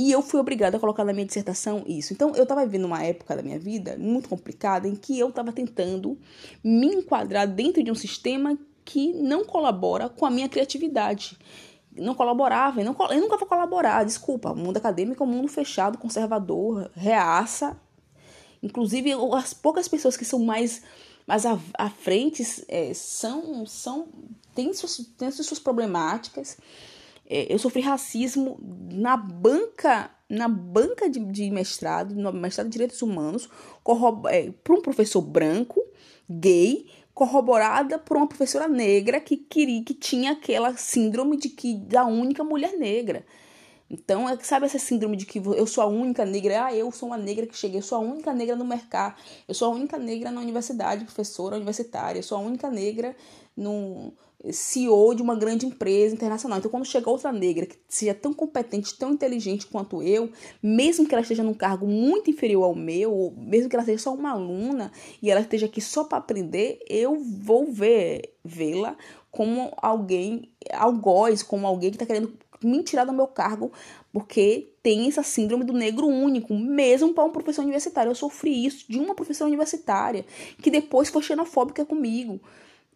e eu fui obrigada a colocar na minha dissertação isso. Então, eu estava vivendo uma época da minha vida muito complicada em que eu estava tentando me enquadrar dentro de um sistema que não colabora com a minha criatividade. Não colaborava, eu, não, eu nunca vou colaborar, desculpa. O mundo acadêmico é um mundo fechado, conservador, reaça. Inclusive, as poucas pessoas que são mais mas à, à frente é, são, são tem, suas, suas problemáticas. É, eu sofri racismo na banca na banca de, de mestrado, no mestrado de Direitos Humanos, é, por um professor branco, gay, corroborada por uma professora negra que queria que tinha aquela síndrome de que da única mulher negra. Então, é, sabe essa síndrome de que eu sou a única negra? Ah, eu sou uma negra que cheguei, eu sou a única negra no mercado, eu sou a única negra na universidade, professora universitária, eu sou a única negra no CEO de uma grande empresa internacional. Então, quando chega outra negra que seja tão competente, tão inteligente quanto eu, mesmo que ela esteja num cargo muito inferior ao meu, ou mesmo que ela seja só uma aluna e ela esteja aqui só para aprender, eu vou ver vê-la como alguém algoz, como alguém que está querendo me tirar do meu cargo porque tem essa síndrome do negro único, mesmo para um professor universitário. Eu sofri isso de uma professora universitária que depois foi xenofóbica comigo.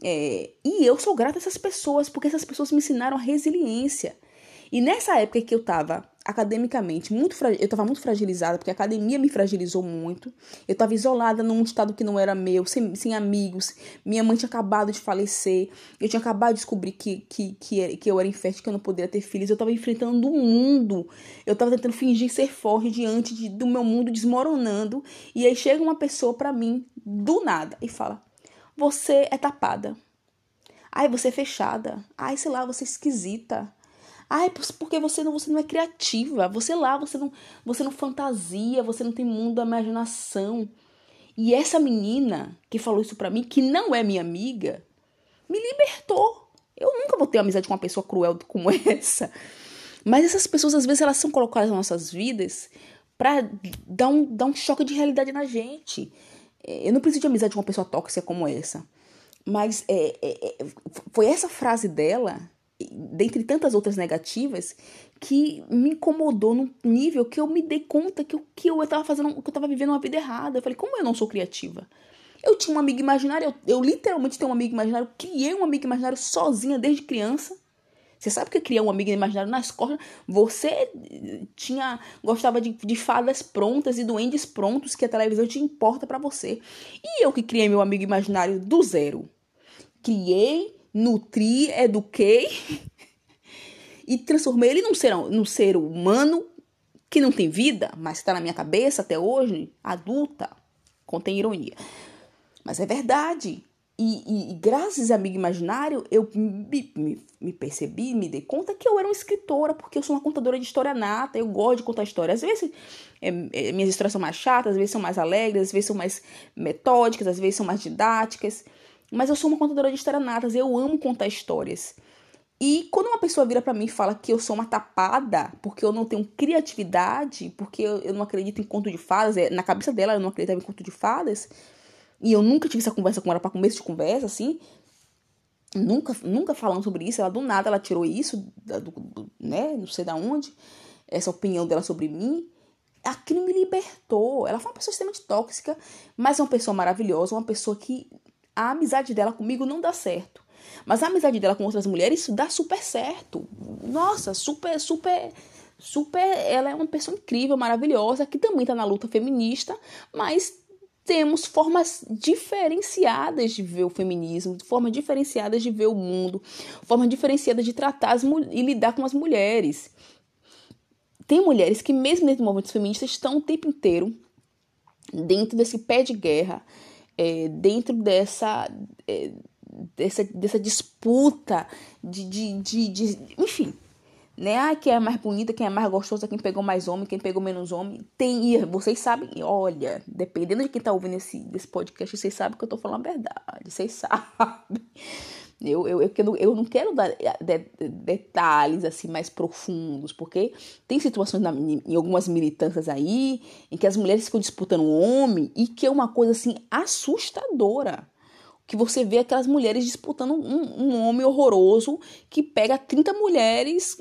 É, e eu sou grata a essas pessoas, porque essas pessoas me ensinaram a resiliência. E nessa época que eu estava academicamente muito eu estava muito fragilizada porque a academia me fragilizou muito. Eu estava isolada num estado que não era meu sem, sem amigos. Minha mãe tinha acabado de falecer. Eu tinha acabado de descobrir que que, que, que eu era infértil que eu não poderia ter filhos. Eu estava enfrentando o mundo. Eu estava tentando fingir ser forte diante de, do meu mundo desmoronando. E aí chega uma pessoa para mim do nada e fala você é tapada ai você é fechada ai sei lá você é esquisita Ai, porque você não, você não é criativa. Você lá, você não, você não fantasia, você não tem mundo da imaginação. E essa menina que falou isso pra mim, que não é minha amiga, me libertou. Eu nunca vou ter amizade com uma pessoa cruel como (laughs) essa. Mas essas pessoas, às vezes, elas são colocadas nas nossas vidas para dar um, dar um choque de realidade na gente. Eu não preciso de amizade com uma pessoa tóxica como essa. Mas é, é, é, foi essa frase dela, dentre tantas outras negativas, que me incomodou num nível que eu me dei conta que que eu estava fazendo, que eu estava vivendo uma vida errada. Eu falei, como eu não sou criativa? Eu tinha uma amiga imaginária, eu, eu literalmente tenho um amigo imaginário, criei um amigo imaginário sozinha desde criança. Você sabe que criar um amigo imaginário nas costas? Você tinha gostava de, de fadas prontas e duendes prontos que a televisão te importa para você. E eu que criei meu amigo imaginário do zero. Criei, nutri, eduquei (laughs) e transformei ele num ser, num ser humano que não tem vida, mas está na minha cabeça até hoje, adulta. Contém ironia. Mas é verdade. E, e, graças a amigo imaginário, eu me, me, me, percebi, me dei conta que eu era uma escritora, porque eu sou uma contadora de história nata, eu gosto de contar história. Às vezes é, é, minhas histórias são mais chatas, às vezes são mais alegres, às vezes são mais metódicas, às vezes são mais didáticas. Mas eu sou uma contadora de história natas, eu amo contar histórias. E quando uma pessoa vira para mim e fala que eu sou uma tapada, porque eu não tenho criatividade, porque eu, eu não acredito em conto de fadas, é, na cabeça dela eu não acreditava em conto de fadas, e eu nunca tive essa conversa com ela para começo de conversa, assim. Nunca, nunca falando sobre isso. Ela do nada ela tirou isso, do, do, né? Não sei da onde. Essa opinião dela sobre mim. Aquilo me libertou. Ela foi uma pessoa extremamente tóxica, mas é uma pessoa maravilhosa, uma pessoa que a amizade dela comigo não dá certo. Mas a amizade dela com outras mulheres isso dá super certo. Nossa, super, super, super. Ela é uma pessoa incrível, maravilhosa, que também tá na luta feminista, mas temos formas diferenciadas de ver o feminismo, formas diferenciadas de ver o mundo, formas diferenciadas de tratar as, e lidar com as mulheres. Tem mulheres que, mesmo dentro do movimento feminista, estão o tempo inteiro dentro desse pé de guerra, é, dentro dessa, é, dessa, dessa disputa de, de, de, de enfim, né? Ah, quem é mais bonita, quem é mais gostosa, quem pegou mais homem, quem pegou menos homem. Tem, vocês sabem, olha, dependendo de quem tá ouvindo esse, esse podcast, vocês sabem que eu tô falando a verdade, vocês (laughs) sabem. Eu, eu, eu, eu, eu não quero dar eh, de, detalhes assim mais profundos, porque tem situações na, em algumas militâncias aí em que as mulheres ficam disputando homem e que é uma coisa assim assustadora que você vê aquelas mulheres disputando um, um homem horroroso que pega 30 mulheres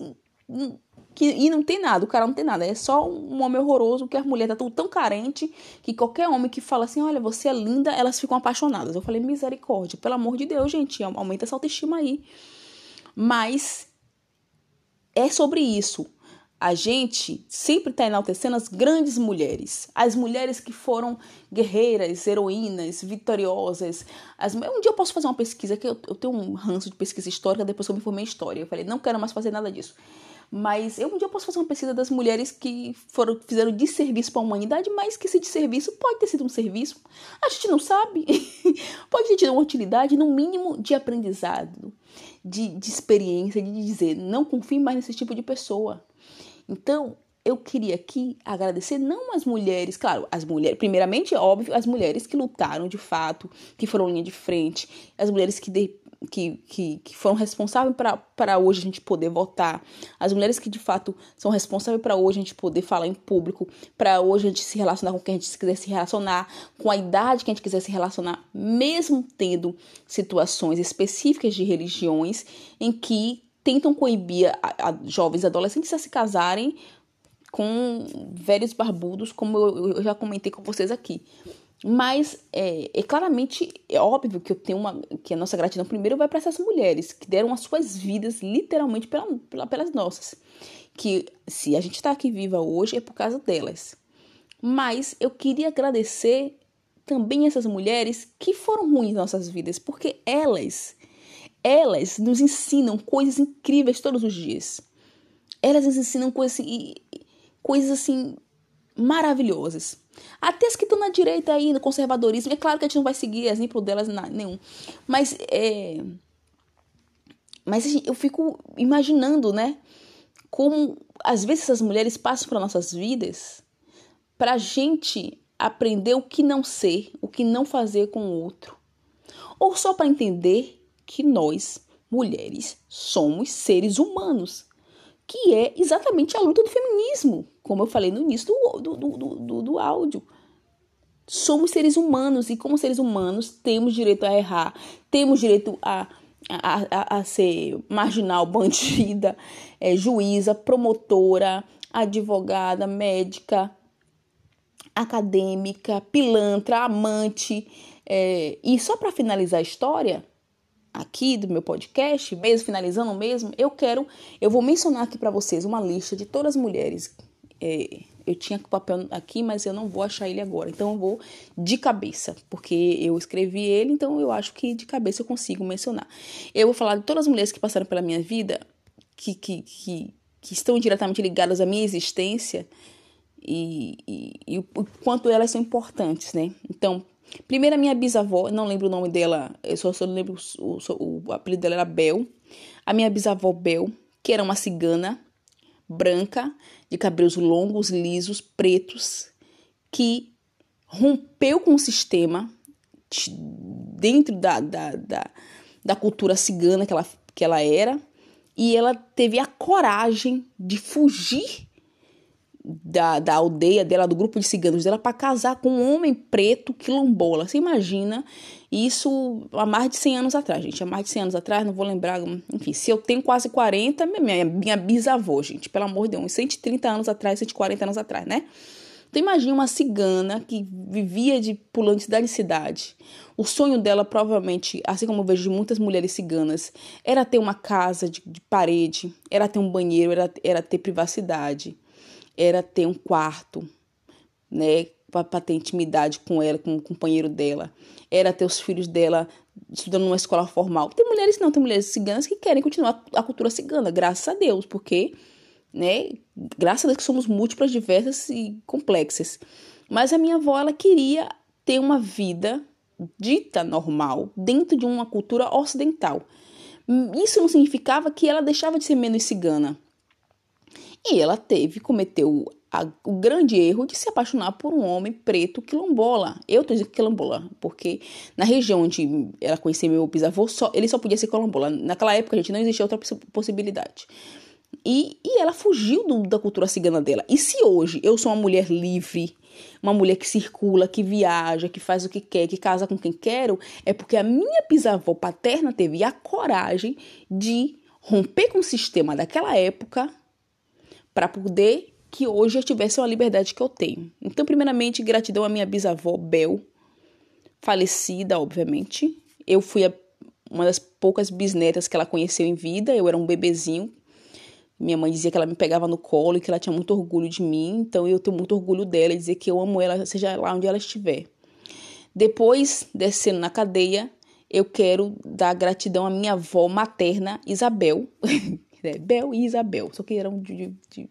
que, e não tem nada, o cara não tem nada, é só um homem horroroso que as mulheres tá tudo tão carente que qualquer homem que fala assim, olha, você é linda, elas ficam apaixonadas. Eu falei, misericórdia, pelo amor de Deus, gente, aumenta essa autoestima aí. Mas é sobre isso. A gente sempre está enaltecendo as grandes mulheres, as mulheres que foram guerreiras, heroínas, vitoriosas. As... Um dia eu posso fazer uma pesquisa, que eu, eu tenho um ranço de pesquisa histórica, depois eu me formei em história. Eu falei, não quero mais fazer nada disso. Mas eu um dia posso fazer uma pesquisa das mulheres que foram fizeram de serviço para a humanidade, mas que esse de serviço pode ter sido um serviço. A gente não sabe. (laughs) pode ter tido uma utilidade, no mínimo, de aprendizado, de, de experiência, de dizer, não confie mais nesse tipo de pessoa. Então, eu queria aqui agradecer não as mulheres, claro, as mulheres, primeiramente, óbvio, as mulheres que lutaram de fato, que foram linha de frente, as mulheres que, de, que, que, que foram responsáveis para hoje a gente poder votar, as mulheres que de fato são responsáveis para hoje a gente poder falar em público, para hoje a gente se relacionar com quem a gente quiser se relacionar, com a idade que a gente quiser se relacionar, mesmo tendo situações específicas de religiões em que tentam coibir a, a jovens adolescentes a se casarem com velhos barbudos, como eu, eu já comentei com vocês aqui. Mas é, é, claramente é óbvio que eu tenho uma que a nossa gratidão primeiro vai para essas mulheres que deram as suas vidas literalmente pela, pela, pelas nossas. Que se a gente está aqui viva hoje é por causa delas. Mas eu queria agradecer também essas mulheres que foram ruins nossas vidas, porque elas elas nos ensinam coisas incríveis todos os dias. Elas nos ensinam coisas assim, coisas assim maravilhosas. Até as que estão na direita aí, no conservadorismo. É claro que a gente não vai seguir exemplo delas nenhum. Mas é. Mas assim, eu fico imaginando, né? como às vezes essas mulheres passam para nossas vidas para a gente aprender o que não ser, o que não fazer com o outro, ou só para entender que nós, mulheres, somos seres humanos, que é exatamente a luta do feminismo, como eu falei no início do, do, do, do, do áudio. Somos seres humanos e, como seres humanos, temos direito a errar, temos direito a a, a, a ser marginal, (laughs) bandida, é, juíza, promotora, advogada, médica, acadêmica, pilantra, amante. É, e só para finalizar a história aqui do meu podcast, mesmo finalizando mesmo, eu quero, eu vou mencionar aqui para vocês uma lista de todas as mulheres é, eu tinha o papel aqui, mas eu não vou achar ele agora. Então eu vou de cabeça, porque eu escrevi ele, então eu acho que de cabeça eu consigo mencionar. Eu vou falar de todas as mulheres que passaram pela minha vida, que, que, que, que estão diretamente ligadas à minha existência e, e, e o quanto elas são importantes, né? Então, primeiro a minha bisavó, não lembro o nome dela, eu só, só lembro o, o, o apelido dela era Bel. A minha bisavó Bel, que era uma cigana branca, de cabelos longos, lisos, pretos, que rompeu com o sistema dentro da, da, da, da cultura cigana que ela, que ela era, e ela teve a coragem de fugir da, da aldeia dela, do grupo de ciganos dela, para casar com um homem preto quilombola. Você imagina isso há mais de 100 anos atrás, gente. Há mais de 100 anos atrás, não vou lembrar. Enfim, se eu tenho quase 40, minha, minha bisavó, gente, pelo amor de Deus, 130 anos atrás, 140 anos atrás, né? Então imagina uma cigana que vivia de pulando de cidade em cidade. O sonho dela, provavelmente, assim como eu vejo de muitas mulheres ciganas, era ter uma casa de, de parede, era ter um banheiro, era, era ter privacidade era ter um quarto, né, para ter intimidade com ela, com o companheiro dela, era ter os filhos dela estudando numa escola formal. Tem mulheres não, tem mulheres ciganas que querem continuar a cultura cigana, graças a Deus, porque, né, graças a Deus que somos múltiplas, diversas e complexas. Mas a minha avó, ela queria ter uma vida dita normal dentro de uma cultura ocidental. Isso não significava que ela deixava de ser menos cigana. E ela teve, cometeu a, o grande erro de se apaixonar por um homem preto quilombola. Eu estou dizendo quilombola, porque na região onde ela conhecia meu bisavô, só, ele só podia ser quilombola. Naquela época, a gente não existia outra possibilidade. E, e ela fugiu do, da cultura cigana dela. E se hoje eu sou uma mulher livre, uma mulher que circula, que viaja, que faz o que quer, que casa com quem quero, é porque a minha bisavó paterna teve a coragem de romper com o sistema daquela época para poder que hoje eu tivesse uma liberdade que eu tenho. Então, primeiramente, gratidão à minha bisavó Bel, falecida, obviamente. Eu fui a, uma das poucas bisnetas que ela conheceu em vida, eu era um bebezinho. Minha mãe dizia que ela me pegava no colo e que ela tinha muito orgulho de mim, então eu tenho muito orgulho dela e dizer que eu amo ela, seja lá onde ela estiver. Depois, descendo na cadeia, eu quero dar gratidão à minha avó materna, Isabel, né? (laughs) Bel e Isabel, só que eram de, de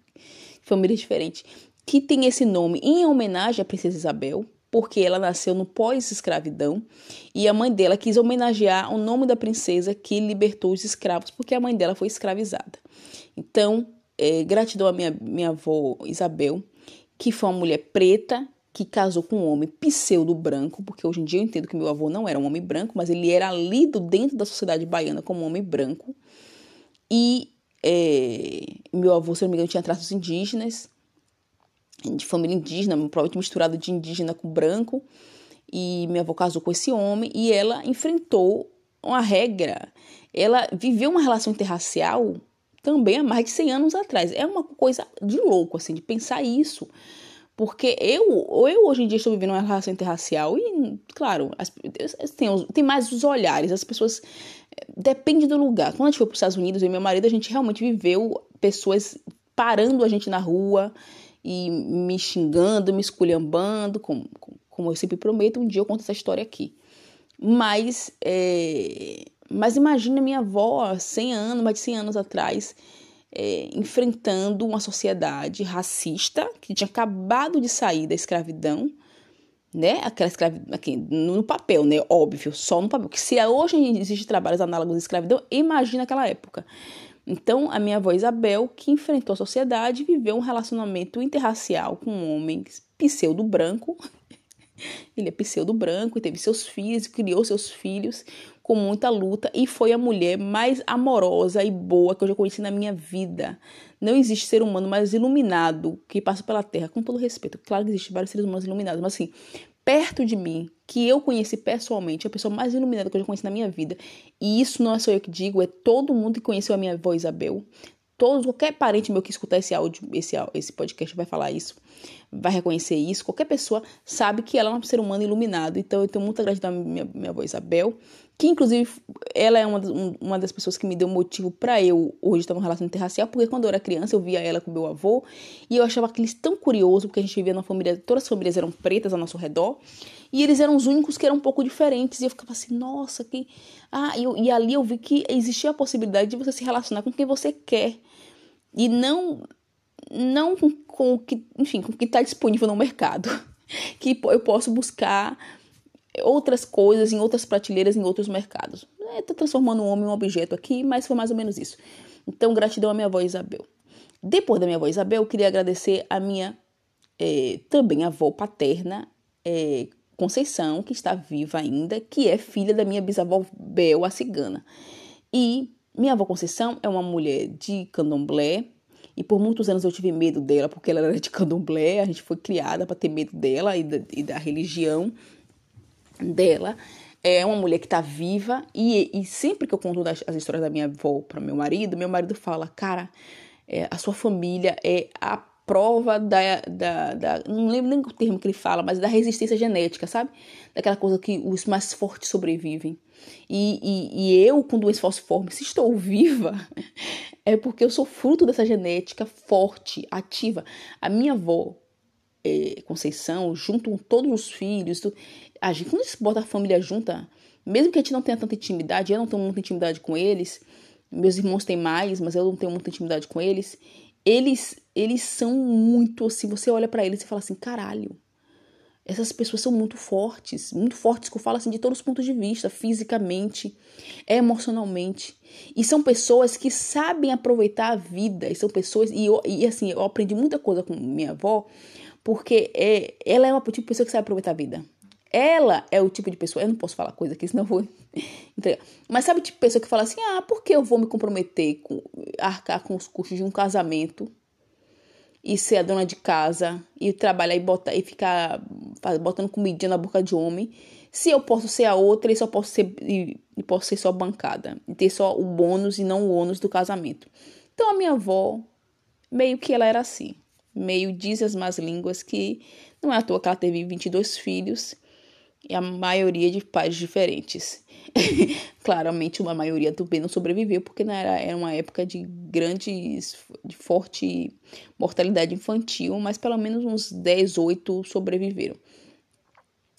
famílias diferentes, que tem esse nome em homenagem à princesa Isabel, porque ela nasceu no pós-escravidão e a mãe dela quis homenagear o nome da princesa que libertou os escravos, porque a mãe dela foi escravizada. Então, é, gratidão à minha, minha avó Isabel, que foi uma mulher preta que casou com um homem pseudo branco, porque hoje em dia eu entendo que meu avô não era um homem branco, mas ele era lido dentro da sociedade baiana como um homem branco. E é, meu avô, se não me engano, tinha traços indígenas, de família indígena, provavelmente misturado de indígena com branco. E minha avó casou com esse homem e ela enfrentou uma regra. Ela viveu uma relação interracial também há mais de 100 anos atrás. É uma coisa de louco, assim, de pensar isso. Porque eu, eu hoje em dia estou vivendo uma relação interracial e, claro, as, tem, tem mais os olhares, as pessoas. Depende do lugar. Quando a gente foi para os Estados Unidos, eu e meu marido, a gente realmente viveu pessoas parando a gente na rua e me xingando, me esculhambando, como, como eu sempre prometo, um dia eu conto essa história aqui. Mas, é, mas imagina minha avó, 100 anos, mais de 100 anos atrás, é, enfrentando uma sociedade racista que tinha acabado de sair da escravidão, né? Aquela escravidão, no papel, né? Óbvio, só no papel. Que se hoje existe trabalhos análogos à escravidão, imagina aquela época. Então, a minha avó Isabel, que enfrentou a sociedade, viveu um relacionamento interracial com um homem pseudo-branco. (laughs) Ele é pseudo-branco, teve seus filhos, criou seus filhos com muita luta e foi a mulher mais amorosa e boa que eu já conheci na minha vida. Não existe ser humano mais iluminado que passa pela Terra, com todo respeito. Claro que existem vários seres humanos iluminados, mas assim, perto de mim, que eu conheci pessoalmente, a pessoa mais iluminada que eu já conheci na minha vida. E isso não é só eu que digo, é todo mundo que conheceu a minha avó Isabel. Todos, qualquer parente meu que escutar esse áudio, esse, esse podcast vai falar isso, vai reconhecer isso. Qualquer pessoa sabe que ela é um ser humano iluminado. Então eu tenho muita gratidão à minha, minha avó Isabel que inclusive ela é uma, uma das pessoas que me deu motivo para eu hoje estar numa relação interracial, porque quando eu era criança eu via ela com meu avô e eu achava aqueles tão curioso, porque a gente vivia numa família, todas as famílias eram pretas ao nosso redor, e eles eram os únicos que eram um pouco diferentes, e eu ficava assim, nossa, que. Ah, e, e ali eu vi que existia a possibilidade de você se relacionar com quem você quer, e não. Não com o que, enfim, com o que está disponível no mercado. (laughs) Que eu posso buscar outras coisas em outras prateleiras em outros mercados. É, tá transformando um homem em um objeto aqui, mas foi mais ou menos isso. Então, gratidão à minha avó Isabel. Depois da minha avó Isabel, eu queria agradecer a minha é, também avó paterna, é, Conceição, que está viva ainda, que é filha da minha bisavó Bel, a cigana. E minha avó Conceição é uma mulher de candomblé, e por muitos anos eu tive medo dela, porque ela era de candomblé, a gente foi criada para ter medo dela e da, e da religião dela. É uma mulher que está viva e, e sempre que eu conto as, as histórias da minha avó para meu marido, meu marido fala, cara, é, a sua família é a prova da, da, da, Não lembro nem o termo que ele fala, mas da resistência genética, sabe? Daquela coisa que os mais fortes sobrevivem. E, e, e eu, com doença falciforme, se estou viva, (laughs) é porque eu sou fruto dessa genética forte, ativa. A minha avó, é, Conceição, junto com todos os filhos, tudo, a gente, quando a gente bota a família junta, mesmo que a gente não tenha tanta intimidade, eu não tenho muita intimidade com eles, meus irmãos têm mais, mas eu não tenho muita intimidade com eles, eles eles são muito assim, você olha para eles e fala assim, caralho, essas pessoas são muito fortes, muito fortes, que eu falo assim, de todos os pontos de vista, fisicamente, emocionalmente. E são pessoas que sabem aproveitar a vida, e são pessoas, e, eu, e assim, eu aprendi muita coisa com minha avó, porque é, ela é uma tipo de pessoa que sabe aproveitar a vida. Ela é o tipo de pessoa, eu não posso falar coisa aqui, senão eu vou (laughs) entregar. Mas sabe tipo pessoa que fala assim: ah, por que eu vou me comprometer com arcar com os custos de um casamento e ser a dona de casa e trabalhar e botar e ficar botando comidinha na boca de homem, se eu posso ser a outra e só posso ser e, e posso ser só bancada e ter só o bônus e não o ônus do casamento. Então a minha avó meio que ela era assim, meio diz as más línguas que não é à toa que ela teve 22 filhos e a maioria de pais diferentes. (laughs) Claramente, uma maioria também não sobreviveu, porque não era, era uma época de grandes, de forte mortalidade infantil, mas pelo menos uns 10, 8 sobreviveram.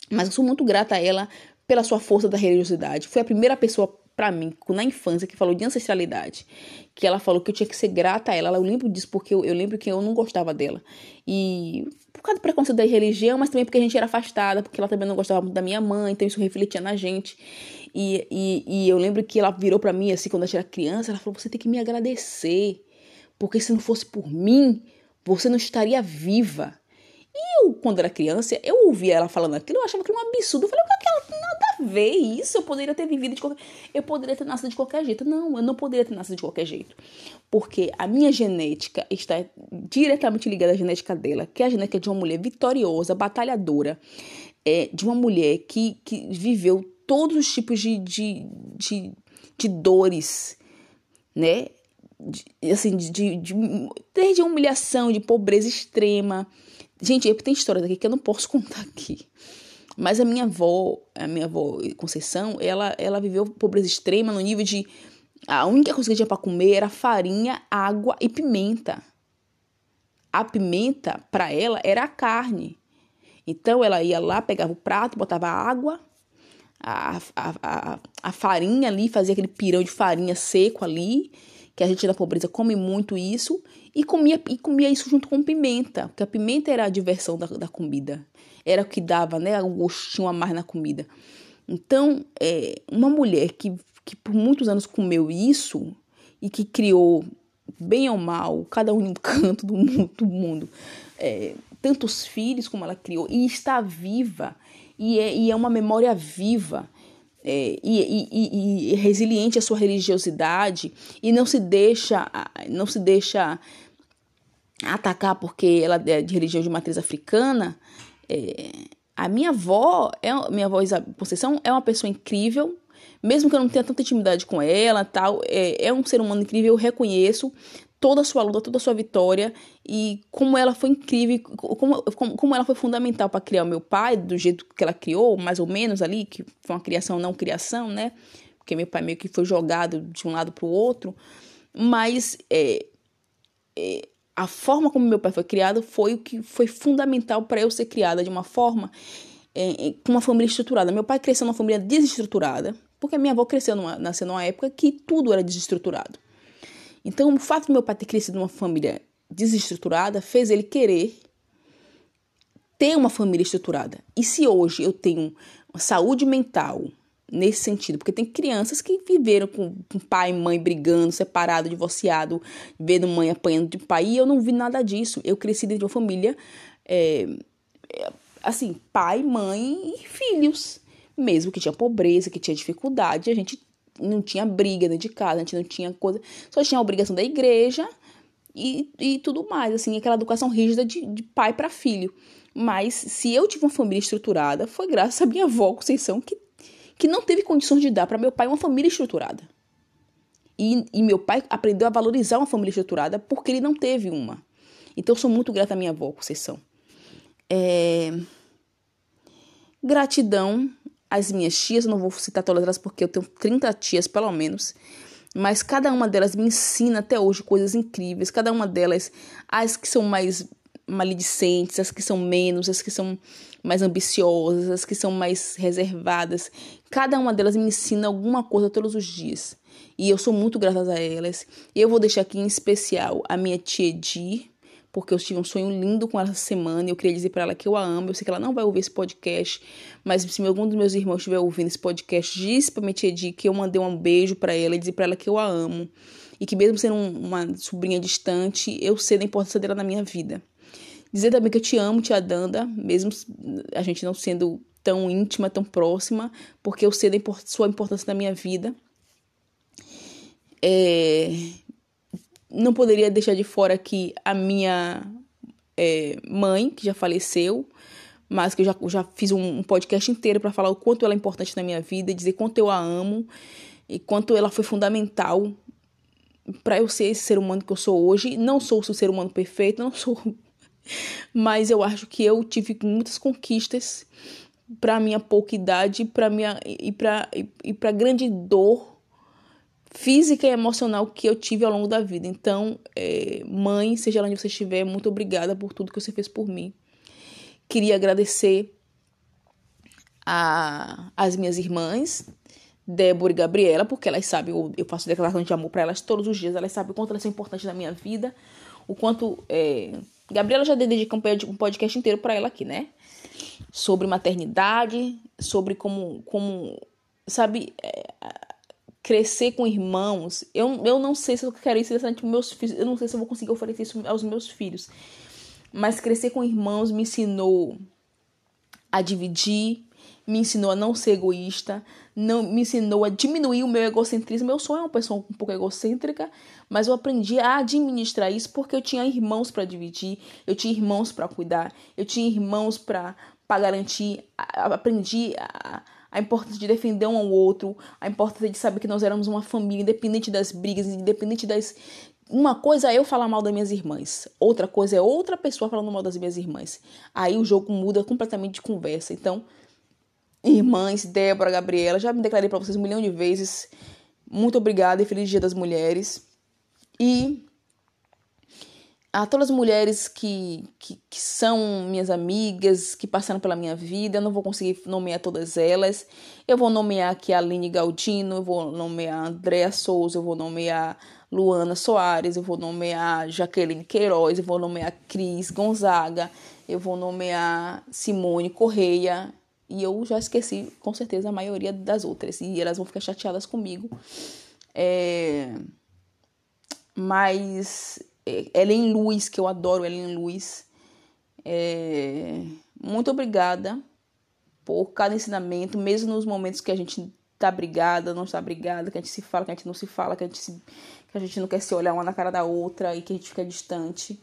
Mas eu sou muito grata a ela pela sua força da religiosidade. Foi a primeira pessoa para mim, na infância, que falou de ancestralidade, que ela falou que eu tinha que ser grata a ela. Eu lembro disso porque eu, eu lembro que eu não gostava dela. E por causa do preconceito da religião, mas também porque a gente era afastada, porque ela também não gostava muito da minha mãe, então isso refletia na gente. E, e, e eu lembro que ela virou para mim, assim, quando eu era criança, ela falou: Você tem que me agradecer, porque se não fosse por mim, você não estaria viva. E eu, quando era criança, eu ouvia ela falando aquilo, eu achava que era um absurdo. Eu falei, o que, é que ela ver isso? Eu poderia ter vivido de qualquer. Eu poderia ter nascido de qualquer jeito. Não, eu não poderia ter nascido de qualquer jeito. Porque a minha genética está diretamente ligada à genética dela, que é a genética de uma mulher vitoriosa, batalhadora, é, de uma mulher que, que viveu todos os tipos de, de, de, de dores, né? De, assim, de, de, de, desde humilhação, de pobreza extrema, Gente, tem histórias aqui que eu não posso (laughs) contar aqui. Mas a minha avó, a minha avó Conceição, ela, ela viveu pobreza extrema no nível de a única coisa que tinha para comer era farinha, água e pimenta. A pimenta para ela era a carne. Então ela ia lá, pegava o prato, botava água, a, a, a, a farinha ali, fazia aquele pirão de farinha seco ali, que a gente da pobreza come muito isso, e comia, e comia isso junto com pimenta, porque a pimenta era a diversão da, da comida, era o que dava, né, o gostinho a mais na comida. Então, é, uma mulher que, que por muitos anos comeu isso e que criou, bem ou mal, cada um em um (laughs) canto do mundo, do mundo é, tantos filhos como ela criou, e está viva, e é, e é uma memória viva. É, e, e, e, resiliente à sua religiosidade e não se deixa não se deixa atacar porque ela é de religião de matriz africana é, a minha avó é minha avó Conceição é uma pessoa incrível mesmo que eu não tenha tanta intimidade com ela, tal, é, é um ser humano incrível, eu reconheço toda a sua luta, toda a sua vitória e como ela foi incrível, como, como, como ela foi fundamental para criar o meu pai, do jeito que ela criou, mais ou menos ali, que foi uma criação não criação, né? Porque meu pai meio que foi jogado de um lado para o outro, mas é, é, a forma como meu pai foi criado foi o que foi fundamental para eu ser criada de uma forma é, com uma família estruturada. Meu pai cresceu numa família desestruturada, porque a minha avó cresceu numa, nasceu numa época que tudo era desestruturado. Então, o fato de meu pai ter crescido numa família desestruturada fez ele querer ter uma família estruturada. E se hoje eu tenho saúde mental nesse sentido, porque tem crianças que viveram com, com pai e mãe brigando, separado, divorciado, vendo mãe apanhando de pai, e eu não vi nada disso. Eu cresci dentro de uma família, é, assim, pai, mãe e filhos mesmo que tinha pobreza, que tinha dificuldade, a gente não tinha briga dentro de casa, a gente não tinha coisa, só tinha a obrigação da igreja e, e tudo mais, assim, aquela educação rígida de, de pai para filho. Mas se eu tive uma família estruturada, foi graças à minha avó Conceição que, que não teve condições de dar para meu pai uma família estruturada. E, e meu pai aprendeu a valorizar uma família estruturada porque ele não teve uma. Então eu sou muito grata à minha avó Conceição. É... Gratidão as minhas tias, não vou citar todas elas porque eu tenho 30 tias pelo menos, mas cada uma delas me ensina até hoje coisas incríveis, cada uma delas, as que são mais maledicentes, as que são menos, as que são mais ambiciosas, as que são mais reservadas, cada uma delas me ensina alguma coisa todos os dias. E eu sou muito grata a elas. Eu vou deixar aqui em especial a minha tia Edir, porque eu tive um sonho lindo com ela essa semana e eu queria dizer para ela que eu a amo. Eu sei que ela não vai ouvir esse podcast, mas se algum dos meus irmãos estiver ouvindo esse podcast, diz pra minha tia Di que eu mandei um beijo para ela e dizer para ela que eu a amo e que mesmo sendo uma sobrinha distante, eu sei da importância dela na minha vida. Dizer também que eu te amo, tia Danda, mesmo a gente não sendo tão íntima, tão próxima, porque eu sei da import sua importância na minha vida. É, não poderia deixar de fora aqui a minha é, mãe, que já faleceu, mas que eu já, já fiz um, um podcast inteiro para falar o quanto ela é importante na minha vida, dizer quanto eu a amo e quanto ela foi fundamental para eu ser esse ser humano que eu sou hoje. Não sou o ser humano perfeito, não sou, mas eu acho que eu tive muitas conquistas para minha pouca idade, para minha e para e para grande dor física e emocional que eu tive ao longo da vida. Então, é, mãe, seja lá onde você estiver, muito obrigada por tudo que você fez por mim. Queria agradecer a, as minhas irmãs, Débora e Gabriela, porque elas sabem, eu, eu faço declaração de amor para elas todos os dias, elas sabem o quanto elas são importantes na minha vida, o quanto. É, Gabriela já dedica um podcast inteiro para ela aqui, né? Sobre maternidade, sobre como, como sabe, é, crescer com irmãos. Eu, eu não sei se eu quero isso para meus filhos. Eu não sei se eu vou conseguir oferecer isso aos meus filhos. Mas crescer com irmãos me ensinou a dividir, me ensinou a não ser egoísta, não me ensinou a diminuir o meu egocentrismo. Eu sou uma pessoa um pouco egocêntrica, mas eu aprendi a administrar isso porque eu tinha irmãos para dividir, eu tinha irmãos para cuidar, eu tinha irmãos para garantir. Aprendi a, a importância de defender um ao outro, a importância de saber que nós éramos uma família, independente das brigas, independente das. Uma coisa é eu falar mal das minhas irmãs, outra coisa é outra pessoa falando mal das minhas irmãs. Aí o jogo muda completamente de conversa. Então, irmãs, Débora, Gabriela, já me declarei para vocês um milhão de vezes. Muito obrigada e feliz Dia das Mulheres. E a todas as mulheres que, que, que, são minhas amigas, que passaram pela minha vida, eu não vou conseguir nomear todas elas. Eu vou nomear aqui a Aline Galdino, eu vou nomear a Andréa Souza, eu vou nomear Luana Soares, eu vou nomear Jaqueline Queiroz, eu vou nomear Cris Gonzaga, eu vou nomear Simone Correia, e eu já esqueci com certeza a maioria das outras, e elas vão ficar chateadas comigo. É... Mas é, Ellen Luz, que eu adoro Ellen Luz. É, muito obrigada por cada ensinamento, mesmo nos momentos que a gente tá brigada, não está brigada, que a gente se fala, que a gente não se fala, que a gente, se, que a gente não quer se olhar uma na cara da outra e que a gente fica distante.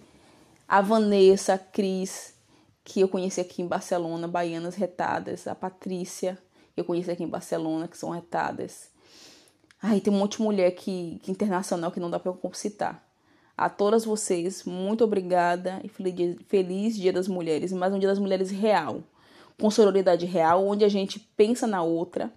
A Vanessa, a Cris, que eu conheci aqui em Barcelona, baianas retadas. A Patrícia, que eu conheci aqui em Barcelona, que são retadas. Ai, tem um monte de mulher que, que internacional que não dá para citar. A todas vocês, muito obrigada e feliz dia, feliz dia das Mulheres, mais um Dia das Mulheres real, com sororidade real, onde a gente pensa na outra,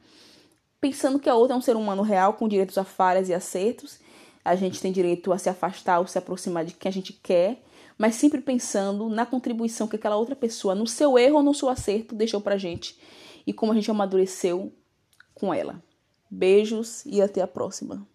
pensando que a outra é um ser humano real com direitos a falhas e acertos. A gente tem direito a se afastar ou se aproximar de quem a gente quer, mas sempre pensando na contribuição que aquela outra pessoa, no seu erro ou no seu acerto, deixou pra gente e como a gente amadureceu com ela. Beijos e até a próxima.